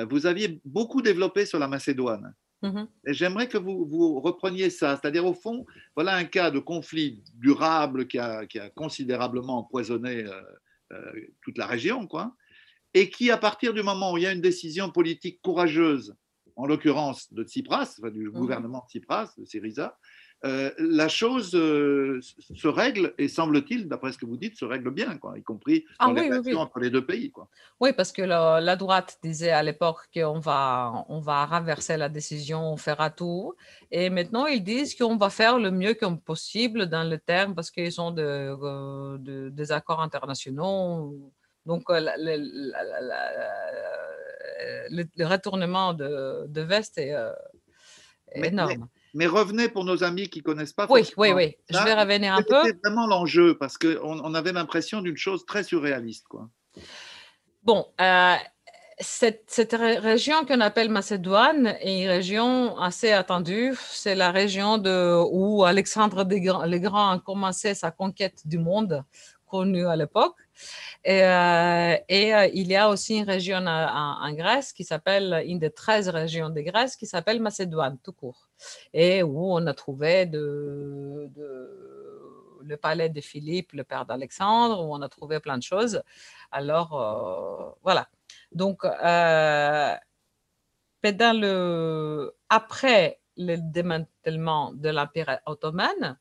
S2: vous aviez beaucoup développé sur la Macédoine. Mm-hmm. Et j'aimerais que vous, vous, repreniez ça, c'est-à-dire au fond, voilà un cas de conflit durable qui a, qui a considérablement empoisonné toute la région, quoi et qui, à partir du moment où il y a une décision politique courageuse, en l'occurrence de Tsipras, du mhm. gouvernement de Tsipras, de Syriza, euh, la chose euh, se règle et semble-t-il, d'après ce que vous dites, se règle bien, quoi, y compris ah dans les relations entre les deux pays. Quoi.
S1: Oui, parce que la, droite disait à l'époque qu'on va, on va renverser la décision, on fera tout. Et maintenant, ils disent qu'on va faire le mieux comme possible dans le terme parce qu'ils ont de, euh, de, des accords internationaux donc, le, retournement de, de veste est, euh, énorme.
S2: Mais, revenez pour nos amis qui ne connaissent pas.
S1: Oui, oui, oui. Je vais revenir un peu.
S2: C'était vraiment l'enjeu parce qu'on on avait l'impression d'une chose très surréaliste. Quoi.
S1: Bon, euh, cette, cette, région qu'on appelle Macédoine est une région assez attendue. C'est la région de, où Alexandre le Grand a commencé sa conquête du monde, connue à l'époque. Et, euh, euh, il y a aussi une région en, Grèce qui s'appelle, une des 13 régions de Grèce qui s'appelle Macédoine, tout court. Et où on a trouvé le palais de Philippe, le père d'Alexandre, où on a trouvé plein de choses. Alors, euh, voilà. Donc, dans le, après le démantèlement de l'Empire ottoman,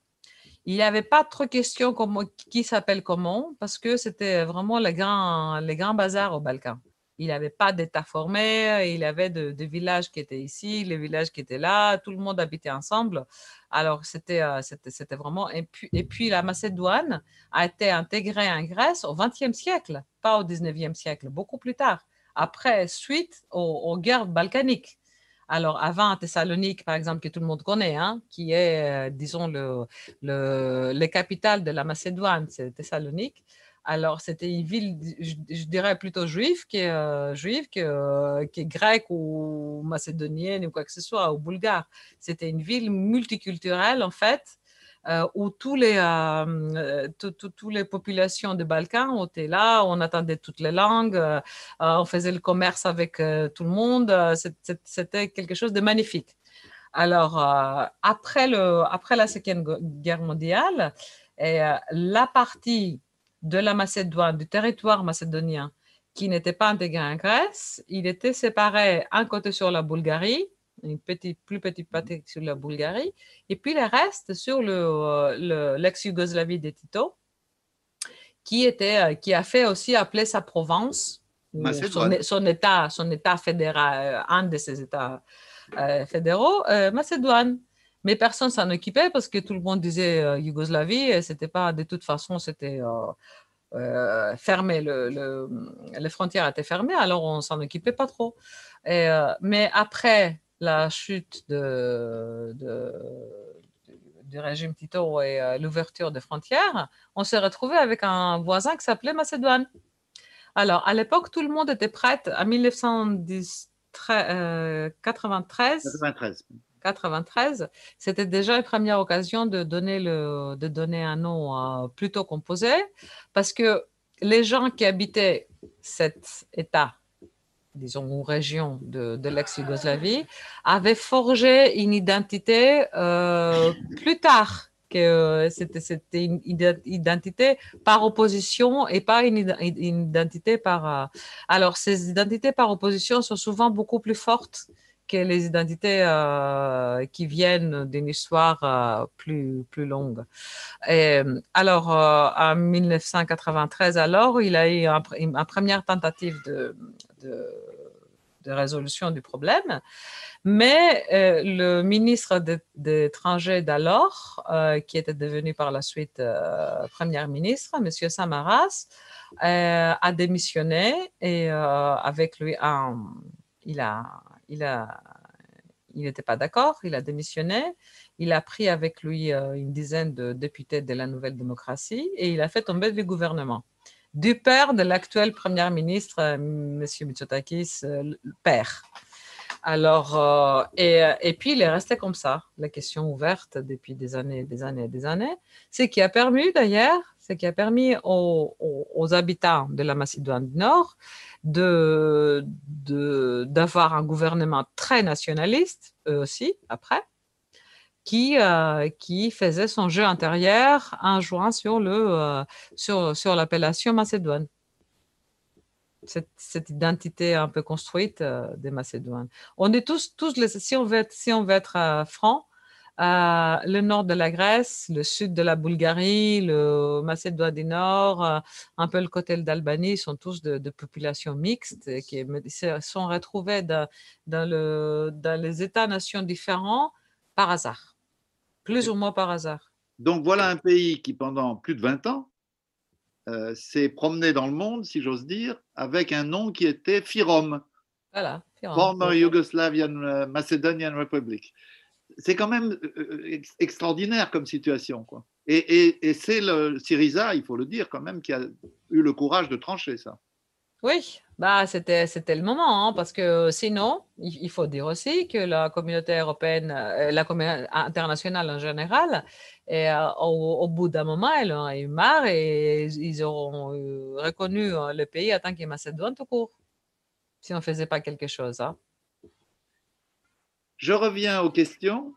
S1: il n'y avait pas trop de questions comme qui s'appelle comment, parce que c'était vraiment les grands, les grands bazars au Balkan. Il n'y avait pas d'État formé, il y avait des villages qui étaient ici, les villages qui étaient là, tout le monde habitait ensemble. Alors, c'était euh, c'était vraiment. Et puis, et puis, la Macédoine a été intégrée en Grèce au XXe siècle, pas au XIXe siècle, beaucoup plus tard, après, suite aux guerres balkaniques. Alors, avant Thessalonique, par exemple, que tout le monde connaît, hein, qui est, euh, disons, le, le, capitale de la Macédoine, c'est Thessalonique. Alors, c'était une ville, je, dirais plutôt juive, qui est, euh, juive, euh, qui, est grecque ou macédonienne ou quoi que ce soit, ou bulgare. C'était une ville multiculturelle, en fait, où tous les, euh, toutes les populations des Balkans étaient là, on attendait toutes les langues, euh, on faisait le commerce avec tout le monde, c'était quelque chose de magnifique. Alors, après, le, après la Seconde Guerre mondiale, la partie de la Macédoine, du territoire macédonien, qui n'était pas intégré en Grèce, il était séparé un côté sur la Bulgarie une petite, plus petite partie sur la Bulgarie, et puis le reste sur le, l'ex-Yougoslavie de Tito, qui, était, euh, qui a fait aussi appeler sa province, son, état, son état fédéral, euh, un de ses états euh, fédéraux, Macédoine. Mais personne s'en occupait parce que tout le monde disait Yougoslavie, et c'était pas, de toute façon, c'était fermé, le, les frontières étaient fermées, alors on s'en occupait pas trop. Et, mais après la chute de, du régime Tito et euh, l'ouverture des frontières, on s'est retrouvé avec un voisin qui s'appelait Macédoine. Alors, à l'époque, tout le monde était prêt. À 1993, 93, c'était déjà une première occasion de donner, le, de donner un nom euh, plutôt composé, parce que les gens qui habitaient cet État disons, ou région de, de l'ex-Yougoslavie, avait forgé une identité euh, plus tard que c'était une identité par opposition et pas une, identité par... Euh, alors, ces identités par opposition sont souvent beaucoup plus fortes que les identités euh, qui viennent d'une histoire euh, plus, plus longue. Alors, euh, en 1993, alors, il a eu une première tentative de, de, résolution du problème, mais le ministre des étrangers d'alors, qui était devenu par la suite Premier ministre, M. Samaras, a démissionné et avec lui, un, il a il a, il n'était pas d'accord, il a démissionné, il a pris avec lui euh, une dizaine de députés de la Nouvelle Démocratie et il a fait tomber le gouvernement. Du père de l'actuel Premier ministre, euh, M. Mitsotakis, euh, le père. Alors, et, et, puis il est resté comme ça, la question ouverte depuis des années, des années, des années. Ce qui a permis d'ailleurs, ce qui a permis aux, habitants de la Macédoine du Nord d'avoir un gouvernement très nationaliste, eux aussi, après, qui, euh, faisait son jeu intérieur en jouant sur, euh, l'appellation Macédoine. Cette, identité un peu construite euh, des Macédoines. On est tous, si on veut être, si on veut être franc, euh, le nord de la Grèce, le sud de la Bulgarie, le Macédoine du Nord, euh, un peu le côté d'Albanie, sont tous de, populations mixtes qui sont retrouvés dans, le, dans les États-nations différents par hasard, plus ou moins par hasard.
S2: Donc voilà un pays qui, pendant plus de 20 ans, euh, s'est promené dans le monde, si j'ose dire, avec un nom qui était Firom.
S1: Voilà.
S2: Former Yugoslavian Macedonian Republic c'est quand même euh, euh, extraordinaire comme situation. Quoi. Et, c'est le Syriza, il faut le dire quand même, qui a eu le courage de trancher ça.
S1: Oui, bah c'était c'était le moment, hein, parce que sinon, il, faut dire aussi que la communauté européenne, euh, la communauté internationale en général, au, bout d'un moment, elle en a eu marre et ils auront reconnu le pays en tant que Macédoine tout court, si on ne faisait pas quelque chose. Hein.
S2: Je reviens aux questions.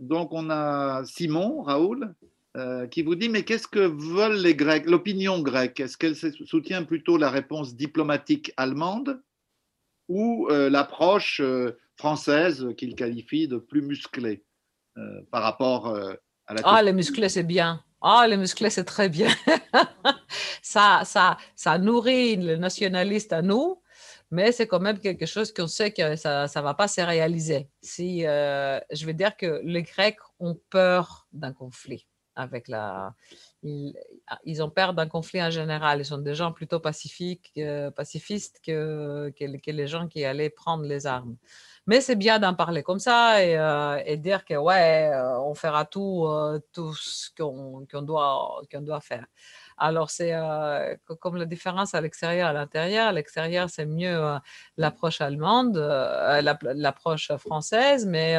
S2: Donc, on a Simon, Raoul, euh, qui vous dit Mais qu'est-ce que veulent les Grecs L'opinion grecque, est-ce qu'elle soutient plutôt la réponse diplomatique allemande ou euh, l'approche euh, française qu'il qualifie de plus musclée par rapport à la.
S1: Ah, les musclés, c'est bien. Ah, les musclés, c'est très bien. ça, ça, ça nourrit le nationaliste à nous mais c'est quand même quelque chose qu'on sait que ça ne va pas se réaliser. Si, euh, je veux dire que les Grecs ont peur d'un conflit avec la. Ils, ont peur d'un conflit en général. Ils sont des gens plutôt pacifiques, euh, pacifistes que, les gens qui allaient prendre les armes. Mais c'est bien d'en parler comme ça et, euh, dire que ouais, on fera tout, tout ce qu'on doit, qu'on doit faire. Alors, c'est euh, comme la différence à l'extérieur et à l'intérieur. À l'extérieur, c'est mieux euh, l'approche allemande, euh, l'approche française, mais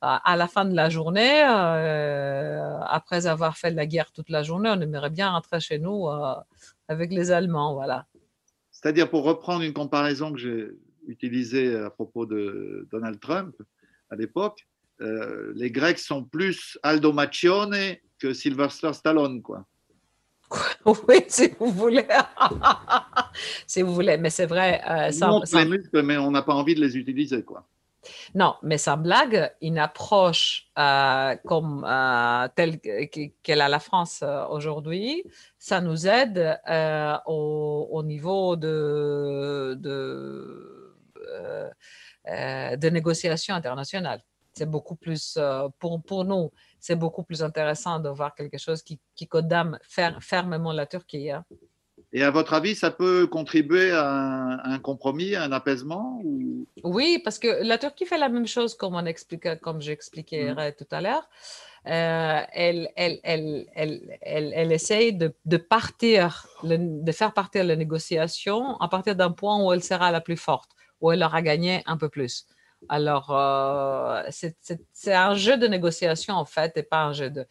S1: à la fin de la journée, après avoir fait la guerre toute la journée, on aimerait bien rentrer chez nous avec les Allemands. Voilà.
S2: C'est-à-dire, pour reprendre une comparaison que j'ai utilisée à propos de Donald Trump à l'époque, les Grecs sont plus Aldo Macione que Sylvester Stallone, quoi.
S1: Oui, si vous voulez. si vous voulez, mais c'est vrai.
S2: Euh, sans, mais on n'a pas envie de les utiliser, quoi.
S1: Non, mais sans blague, une approche euh, comme euh, telle qu'elle a la France euh, aujourd'hui, ça nous aide au, au, niveau de, de, de négociations internationales. C'est beaucoup plus pour, pour nous c'est beaucoup plus intéressant de voir quelque chose qui, qui condamne fermement la Turquie. Hein.
S2: Et à votre avis, ça peut contribuer à un, compromis, à un apaisement ou...
S1: Oui, parce que la Turquie fait la même chose comme, on explique, comme j'expliquais mm. tout à l'heure. Euh, elle, elle, elle, elle, elle, essaye de, de partir, de faire partir la négociation à partir d'un point où elle sera la plus forte, où elle aura gagné un peu plus. Alors, euh, c'est un jeu de négociation, en fait, et pas un jeu de...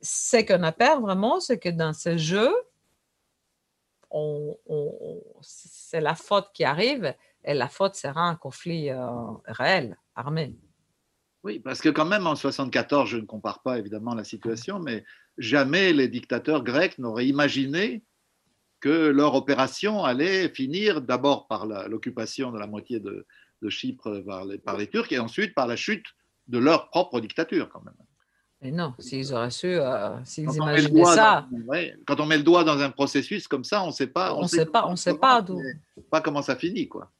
S1: Ce qu'on a peur vraiment, c'est que dans ce jeu, c'est la faute qui arrive, et la faute sera un conflit euh, réel, armé.
S2: Oui, parce que quand même en 74, je ne compare pas évidemment la situation, mais jamais les dictateurs grecs n'auraient imaginé que leur opération allait finir d'abord par l'occupation de la moitié de, de Chypre par les, par les Turcs et ensuite par la chute de leur propre dictature quand même.
S1: Mais non, s'ils auraient su, euh, s'ils imaginaient ça.
S2: quand on met le doigt dans un processus comme ça, on ne sait pas.
S1: On ne sait, pas, on sait pas d'où.
S2: Pas comment ça finit, quoi.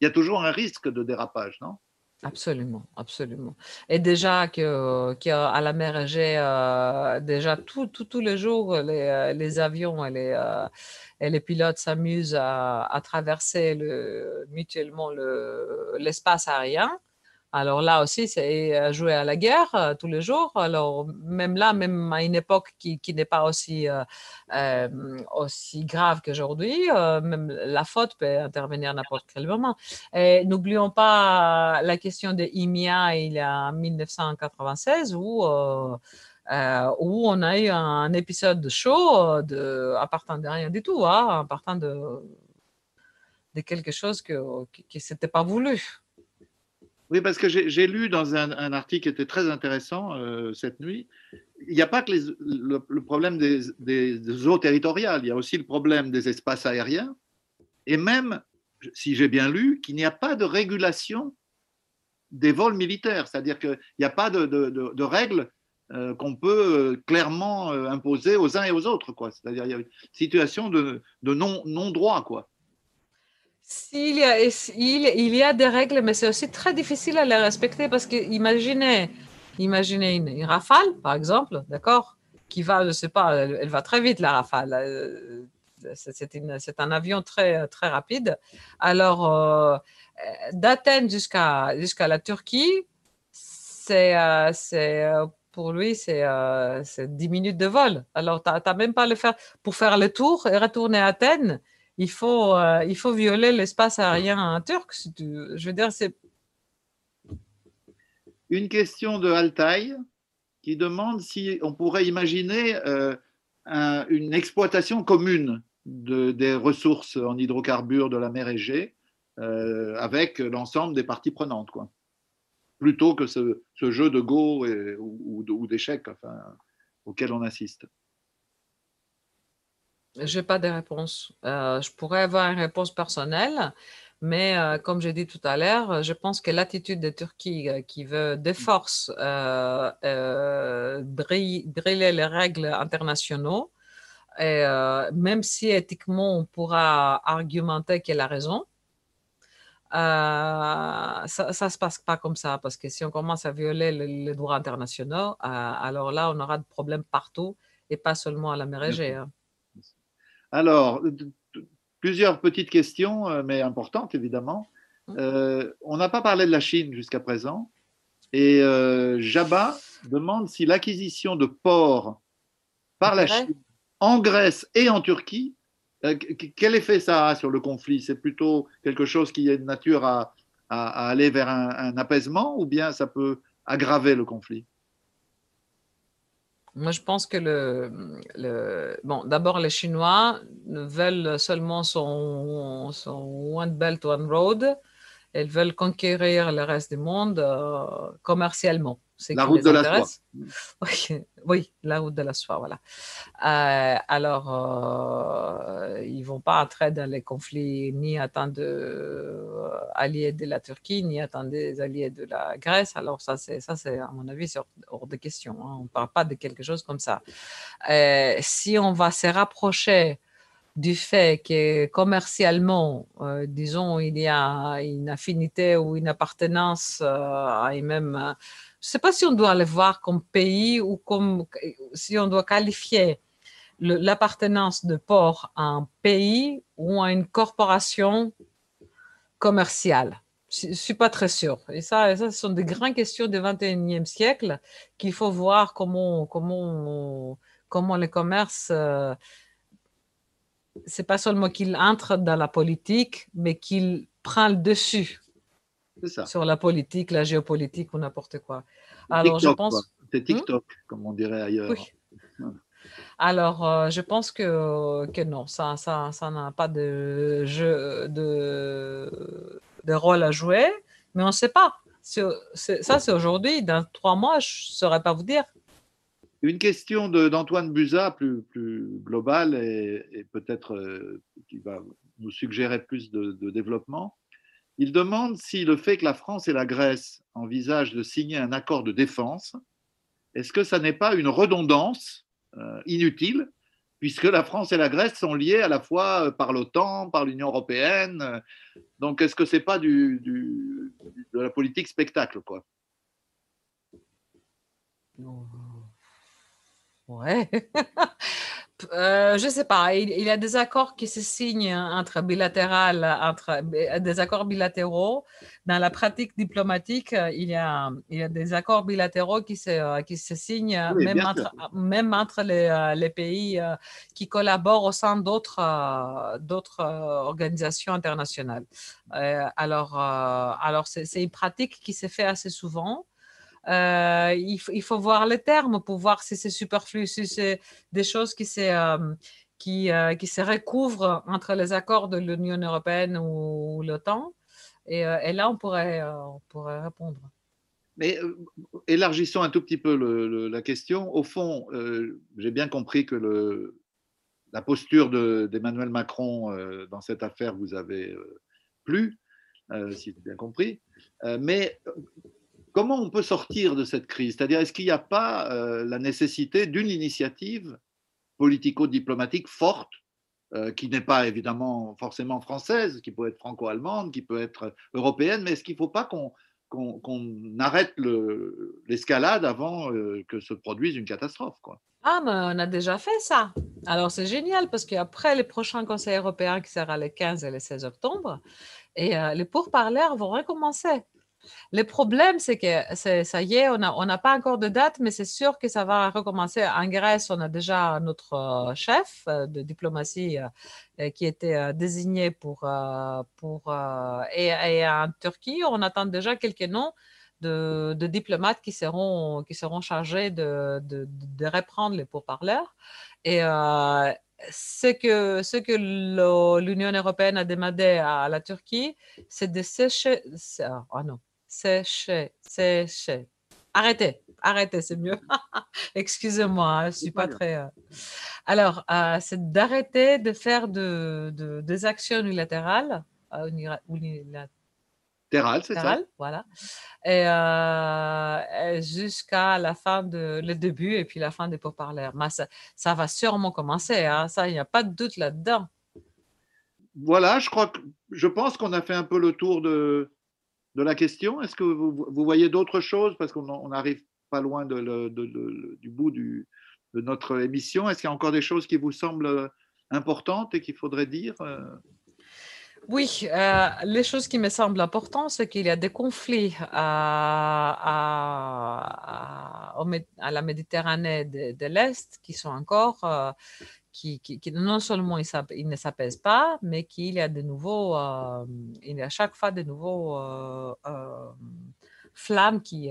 S2: Il y a toujours un risque de dérapage, non?
S1: Absolument, absolument. Et déjà que, à la mer Égée, euh, déjà tous les jours, les, euh, les avions et les, et les pilotes s'amusent à, traverser le, mutuellement l'espace aérien. Alors là aussi, c'est jouer à la guerre euh, tous les jours. Alors même là, même à une époque qui, n'est pas aussi, euh, euh, grave qu'aujourd'hui, même la faute peut intervenir n'importe quel moment. Et n'oublions pas la question de IMIA il y a 1996 où, où on a eu un épisode de show de, à partir de rien du tout, hein, à partir de, de quelque chose qui ne s'était pas voulu.
S2: Oui, parce que j'ai lu dans un, article qui était très intéressant euh, cette nuit, il n'y a pas que le, problème des, eaux territoriales, il y a aussi le problème des espaces aériens, et même, si j'ai bien lu, qu'il n'y a pas de régulation des vols militaires, c'est-à-dire qu'il n'y a pas de, règles euh, qu'on peut euh, clairement imposer aux uns et aux autres, C'est-à-dire qu'il y a une situation de, non-droit.
S1: S'il y, a, il, y a des règles, mais c'est aussi très difficile à les respecter parce que imaginez, imaginez une, rafale, par exemple, d'accord, qui va, je sais pas, elle, va très vite, la rafale. Euh, c'est un avion très, très rapide. Alors, euh, d'Athènes jusqu'à jusqu'à la Turquie, c'est euh, pour lui, c'est 10 minutes de vol. Alors, tu n'as même pas le faire pour faire le tour et retourner à Athènes il faut, euh, il faut violer l'espace aérien turc.
S2: Une question de Altaï qui demande si on pourrait imaginer euh, une exploitation commune de, des ressources en hydrocarbures de la mer Égée euh, avec l'ensemble des parties prenantes, plutôt que ce, jeu de go ou, d'échecs auquel on assiste.
S1: Je n'ai pas de réponse. Euh, je pourrais avoir une réponse personnelle, mais euh, comme j'ai dit tout à l'heure, je pense que l'attitude de Turquie euh, qui veut de force briller les règles internationaux, et, même si éthiquement on pourra argumenter qu'elle a raison, ça ne se passe pas comme ça, parce que si on commence à violer les, droits internationaux, alors là, on aura des problèmes partout et pas seulement à la mer Égée. Hein.
S2: Alors, plusieurs petites questions, euh, mais importantes évidemment. Mmh. Euh, on n'a pas parlé de la Chine jusqu'à présent. Et euh, Jabba demande si l'acquisition de ports par la Chine en Grèce et en Turquie, quel effet ça a sur le conflit? C'est plutôt quelque chose qui est de nature à, aller vers un, apaisement ou bien ça peut aggraver le conflit?
S1: Moi, je pense que le, bon, d'abord, les Chinois veulent seulement son, One Belt, One Road. Ils veulent conquérir le reste du monde euh, commercialement
S2: la route de la soie.
S1: Oui, la route de la soie, voilà. Euh, alors, euh, ils ne vont pas entrer dans les conflits ni attendre euh, alliés de la Turquie, ni attendre des alliés de la Grèce. Alors, ça, c'est, ça, c'est à mon avis, hors de question. Hein. On ne parle pas de quelque chose comme ça. si on va se rapprocher du fait que commercialement, disons, il y a une affinité ou une appartenance à une même ne sais pas si on doit le voir comme pays ou comme si on doit qualifier l'appartenance de port à un pays ou à une corporation commerciale. Je ne suis pas très sûre. Et ça, ça, ce sont des grandes questions du 21e siècle qu'il faut voir comment, comment, comment le commerce, euh, c'est pas seulement qu'il entre dans la politique, mais qu'il prend le dessus sur la politique, la géopolitique ou n'importe quoi.
S2: Alors, je pense. C'est hmm? TikTok, comme on dirait ailleurs.
S1: Alors, euh, je pense que, que non, ça n'a ça, ça pas de, jeu, de, de rôle à jouer, mais on ne sait pas. ça, c'est aujourd'hui. Dans trois mois, je ne saurais pas vous dire.
S2: Une question d'Antoine Buza, plus, plus globale et, peut-être euh, qui va nous suggérer plus de, de développement. Il demande si le fait que la France et la Grèce envisagent de signer un accord de défense, est-ce que ça n'est pas une redondance euh, inutile, puisque la France et la Grèce sont liées à la fois par l'OTAN, par l'Union européenne. Donc, est-ce que c'est pas de la politique spectacle, quoi?
S1: Ouais. Euh, je sais pas. Il, y a des accords qui se signent entre bilatéral, entre des accords bilatéraux. Dans la pratique diplomatique, il y a, il y a des accords bilatéraux qui se, qui se signent même, entre, même entre les, les pays euh, qui collaborent au sein d'autres, d'autres organisations internationales. Euh, alors, alors c'est une pratique qui se fait assez souvent. Euh, il, faut voir les termes pour voir si c'est superflu, si c'est des choses qui, euh, qui, euh, qui se recouvrent entre les accords de l'Union européenne ou, l'OTAN. Et, et, là, on pourrait, on pourrait répondre.
S2: Mais élargissons un tout petit peu la question. Au fond, j'ai bien compris que la posture d'Emmanuel Macron dans cette affaire vous avait plu, si j'ai bien compris. mais comment on peut sortir de cette crise? C'est-à-dire, est-ce qu'il n'y a pas euh, la nécessité d'une initiative politico-diplomatique forte, euh, qui n'est pas évidemment forcément française, qui peut être franco-allemande, qui peut être européenne, mais est-ce qu'il ne faut pas qu'on arrête l'escalade avant euh, que se produise une catastrophe.
S1: Ah, mais on a déjà fait ça. Alors, c'est génial parce qu'après les prochains conseils européens qui sera les 15 et les 16 octobre, et les pourparlers vont recommencer. Le problème, c'est que ça y est, on n'a pas encore de date, mais c'est sûr que ça va recommencer. En Grèce, on a déjà notre euh, chef euh, de diplomatie euh, qui était désigné pour... pour et, en Turquie, on attend déjà quelques noms de, diplomates qui seront, qui seront chargés de, de, reprendre les pourparlers. Et ce que, ce que l'Union européenne a demandé à la Turquie, c'est de sécher... Oh non, sécher, sécher. Arrêtez, arrêtez, c'est mieux. Excusez-moi, hein, je ne suis pas très. Euh, alors, euh, c'est d'arrêter de faire de, des actions unilatérales. Euh,
S2: unilatérales, c'est ça.
S1: Voilà. Et jusqu'à la fin de le début et puis la fin des pourparlers. Mais ça, ça va sûrement commencer. Hein, ça, il n'y a pas de doute là-dedans.
S2: Voilà, je crois que je pense qu'on a fait un peu le tour de, de la question. Est-ce que vous, voyez d'autres choses? Parce qu'on n'arrive pas loin du bout de notre émission. Est-ce qu'il y a encore des choses qui vous semblent importantes et qu'il faudrait dire euh?
S1: oui, euh, les choses qui me semblent importantes, c'est qu'il y a des conflits à, la Méditerranée de, l'Est qui sont encore euh, qui, non seulement il, ne s'apaise pas, mais qu'il y a de nouveaux, euh, il y a chaque fois de nouveaux euh, euh, flammes qui,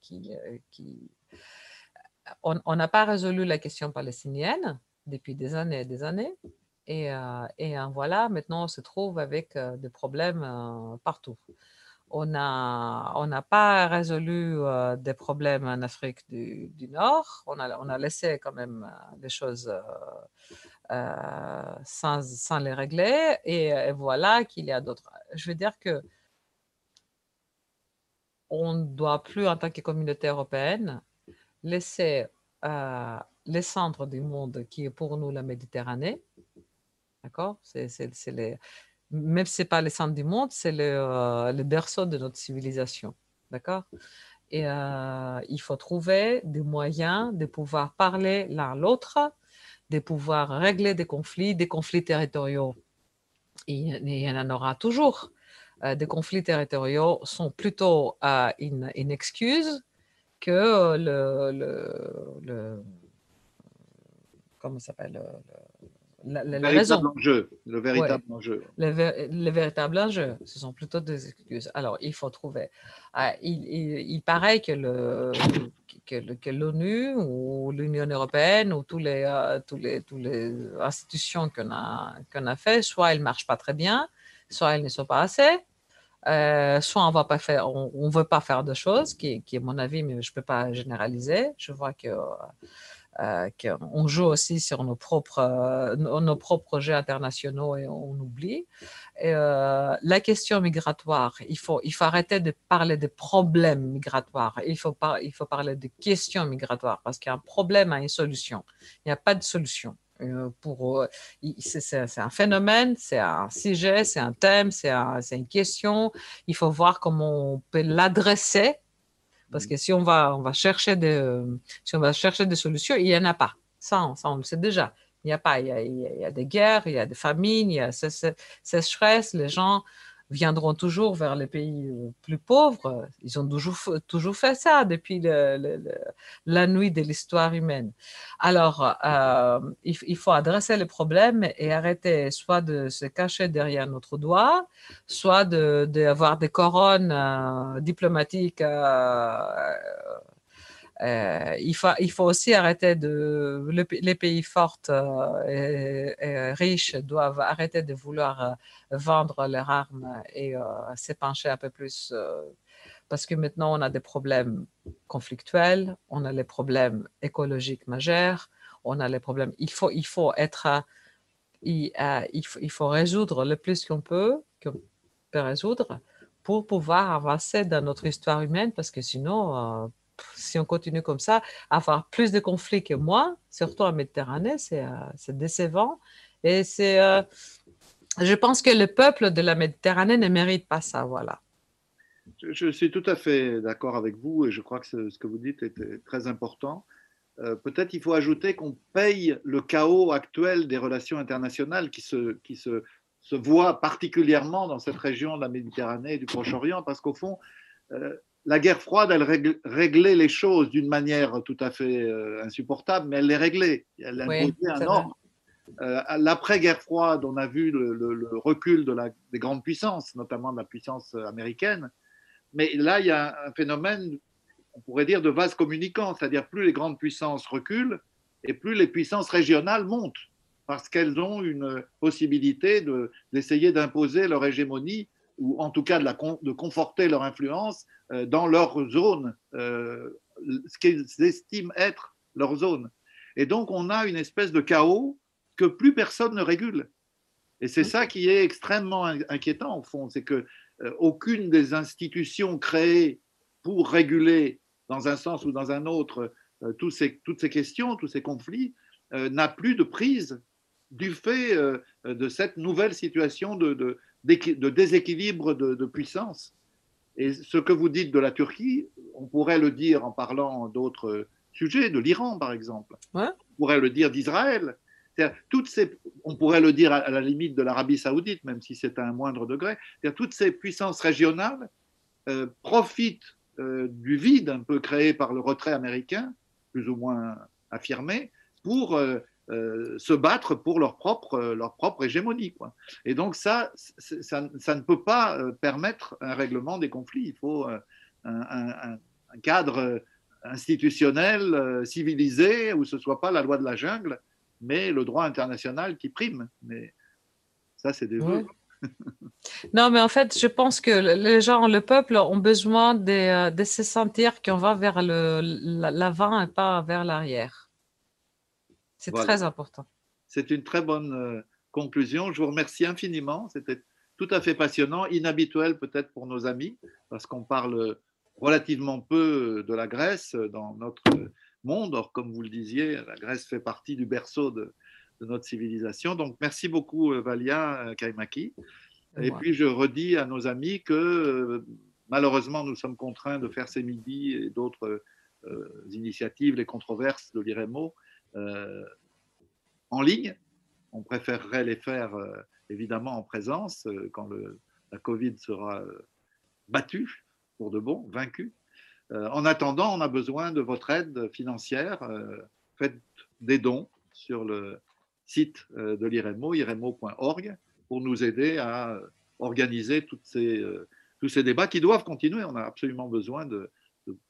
S1: qui, qui on n'a pas résolu la question palestinienne depuis des années et des années. Et, et voilà, maintenant on se trouve avec des problèmes partout on n'a on pas résolu euh, des problèmes en Afrique du, Nord. On a, on a, laissé quand même euh, des choses euh, sans, sans, les régler. Et, voilà qu'il y a d'autres. Je veux dire que on ne doit plus, en tant que communauté européenne, laisser les centres du monde qui est pour nous la Méditerranée. D'accord? C'est les même si ce n'est pas le centre du monde, c'est le, euh, le, berceau de notre civilisation. D'accord? Et euh, il faut trouver des moyens de pouvoir parler l'un l'autre, de pouvoir régler des conflits, des conflits territoriaux. il y en aura toujours. Euh, des conflits territoriaux sont plutôt une, une, excuse que le, le, le comment s'appelle
S2: le véritable enjeu. Le véritable enjeu.
S1: Le, véritable enjeu, ce sont plutôt des excuses. Alors, il faut trouver. Ah, il, il, paraît que le que, l'ONU ou l'Union européenne ou tous les, euh, tous les, tous les institutions qu'on a, qu'on a fait, soit elles ne marchent pas très bien, soit elles ne sont pas assez, euh, soit on ne faire, on, veut pas faire de choses, qui, qui, est mon avis, mais je ne peux pas généraliser. Je vois que euh, qu'on joue aussi sur nos propres, euh, nos, propres projets internationaux et on oublie. Euh, la question migratoire, il faut, il faut arrêter de parler de problèmes migratoires. Il faut, par, il faut parler de questions migratoires parce qu'un problème a une solution. Il n'y a pas de solution. pour, c'est un phénomène, c'est un sujet, c'est un thème, c'est un, une question. Il faut voir comment on peut l'adresser parce que si on va, on va, chercher, des, si on va chercher des solutions, il n'y en a pas. Ça, ça, on le sait déjà. Il n'y a pas. Il y a, il y a, des guerres, il y a des famines, il y a sécheresse. Les gens viendront toujours vers les pays euh, plus pauvres. Ils ont toujours, toujours fait ça depuis la nuit de l'histoire humaine. Alors, euh, il, faut adresser le problème et arrêter soit de se cacher derrière notre doigt, soit d'avoir de, des couronnes euh, diplomatiques euh, il, faut, il faut aussi arrêter de. les pays forts euh, et, riches doivent arrêter de vouloir euh, vendre leurs armes et s'épancher un peu plus. parce que maintenant, on a des problèmes conflictuels, on a les problèmes écologiques majeurs, on a les problèmes. Il faut, il faut être. Il, il, faut, il faut résoudre le plus qu'on peut, qu'on peut résoudre pour pouvoir avancer dans notre histoire humaine, parce que sinon, si on continue comme ça, avoir plus de conflits que moi, surtout en Méditerranée, c'est euh, décevant. Et c'est, euh, je pense que le peuple de la Méditerranée ne mérite pas ça, voilà.
S2: Je, suis tout à fait d'accord avec vous et je crois que ce, que vous dites est très important. Euh, peut-être il faut ajouter qu'on paye le chaos actuel des relations internationales qui se, qui se, se voit particulièrement dans cette région de la Méditerranée et du Proche-Orient, parce qu'au fond, la guerre froide, elle réglait les choses d'une manière tout à fait euh, insupportable, mais elle les réglait. Elle imposait un ordre. Euh, l'après-guerre froide, on a vu le, recul de la, des grandes puissances, notamment de la puissance américaine. Mais là, il y a un phénomène, on pourrait dire, de vase communicant, c'est-à-dire plus les grandes puissances reculent et plus les puissances régionales montent, parce qu'elles ont une possibilité d'essayer d'imposer leur hégémonie ou en tout cas de, la, de conforter leur influence euh, dans leur zone, euh, ce qu'ils estiment être leur zone. Et donc, on a une espèce de chaos que plus personne ne régule. Et c'est ça qui est extrêmement inquiétant, au fond, c'est que euh, aucune des institutions créées pour réguler, dans un sens ou dans un autre, tous ces, toutes ces questions, tous ces conflits, n'a plus de prise du fait de cette nouvelle situation de, de, de déséquilibre de, puissance. Et ce que vous dites de la Turquie, on pourrait le dire en parlant d'autres sujets, de l'Iran par exemple. On pourrait le dire d'Israël. Toutes ces, on pourrait le dire à la limite de l'Arabie saoudite, même si c'est à un moindre degré. Toutes ces puissances régionales euh, profitent euh, du vide un peu créé par le retrait américain, plus ou moins affirmé, pour euh, euh, se battre pour leur propre, leur propre hégémonie. Quoi. Et donc ça, ça, ne peut pas euh, permettre un règlement des conflits. Il faut euh, un, cadre institutionnel, civilisé, où ce ne soit pas la loi de la jungle, mais le droit international qui prime. Mais ça, c'est des
S1: non, mais en fait, je pense que les gens, le peuple, ont besoin de, de se sentir qu'on va vers l'avant et pas vers l'arrière. C'est très important.
S2: C'est une très bonne euh, conclusion. Je vous remercie infiniment. C'était tout à fait passionnant, inhabituel peut-être pour nos amis, parce qu'on parle relativement peu de la Grèce dans notre monde. Or, comme vous le disiez, la Grèce fait partie du berceau de, notre civilisation. Donc, merci beaucoup, euh, Valia euh, Kaimaki. Et puis, je redis à nos amis que malheureusement, nous sommes contraints de faire ces midis et d'autres initiatives, les controverses de l'IREMO, euh, en ligne. On préférerait les faire euh, évidemment en présence euh, quand la Covid sera battue pour de bon, vaincue. en attendant, on a besoin de votre aide financière. faites des dons sur le site de l'IREMO, iremo.org, pour nous aider à organiser ces, tous ces débats qui doivent continuer. On a absolument besoin de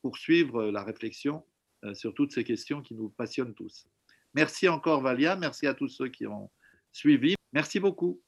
S2: poursuivre la réflexion euh, sur toutes ces questions qui nous passionnent tous. Merci encore Valia, merci à tous ceux qui ont suivi. Merci beaucoup.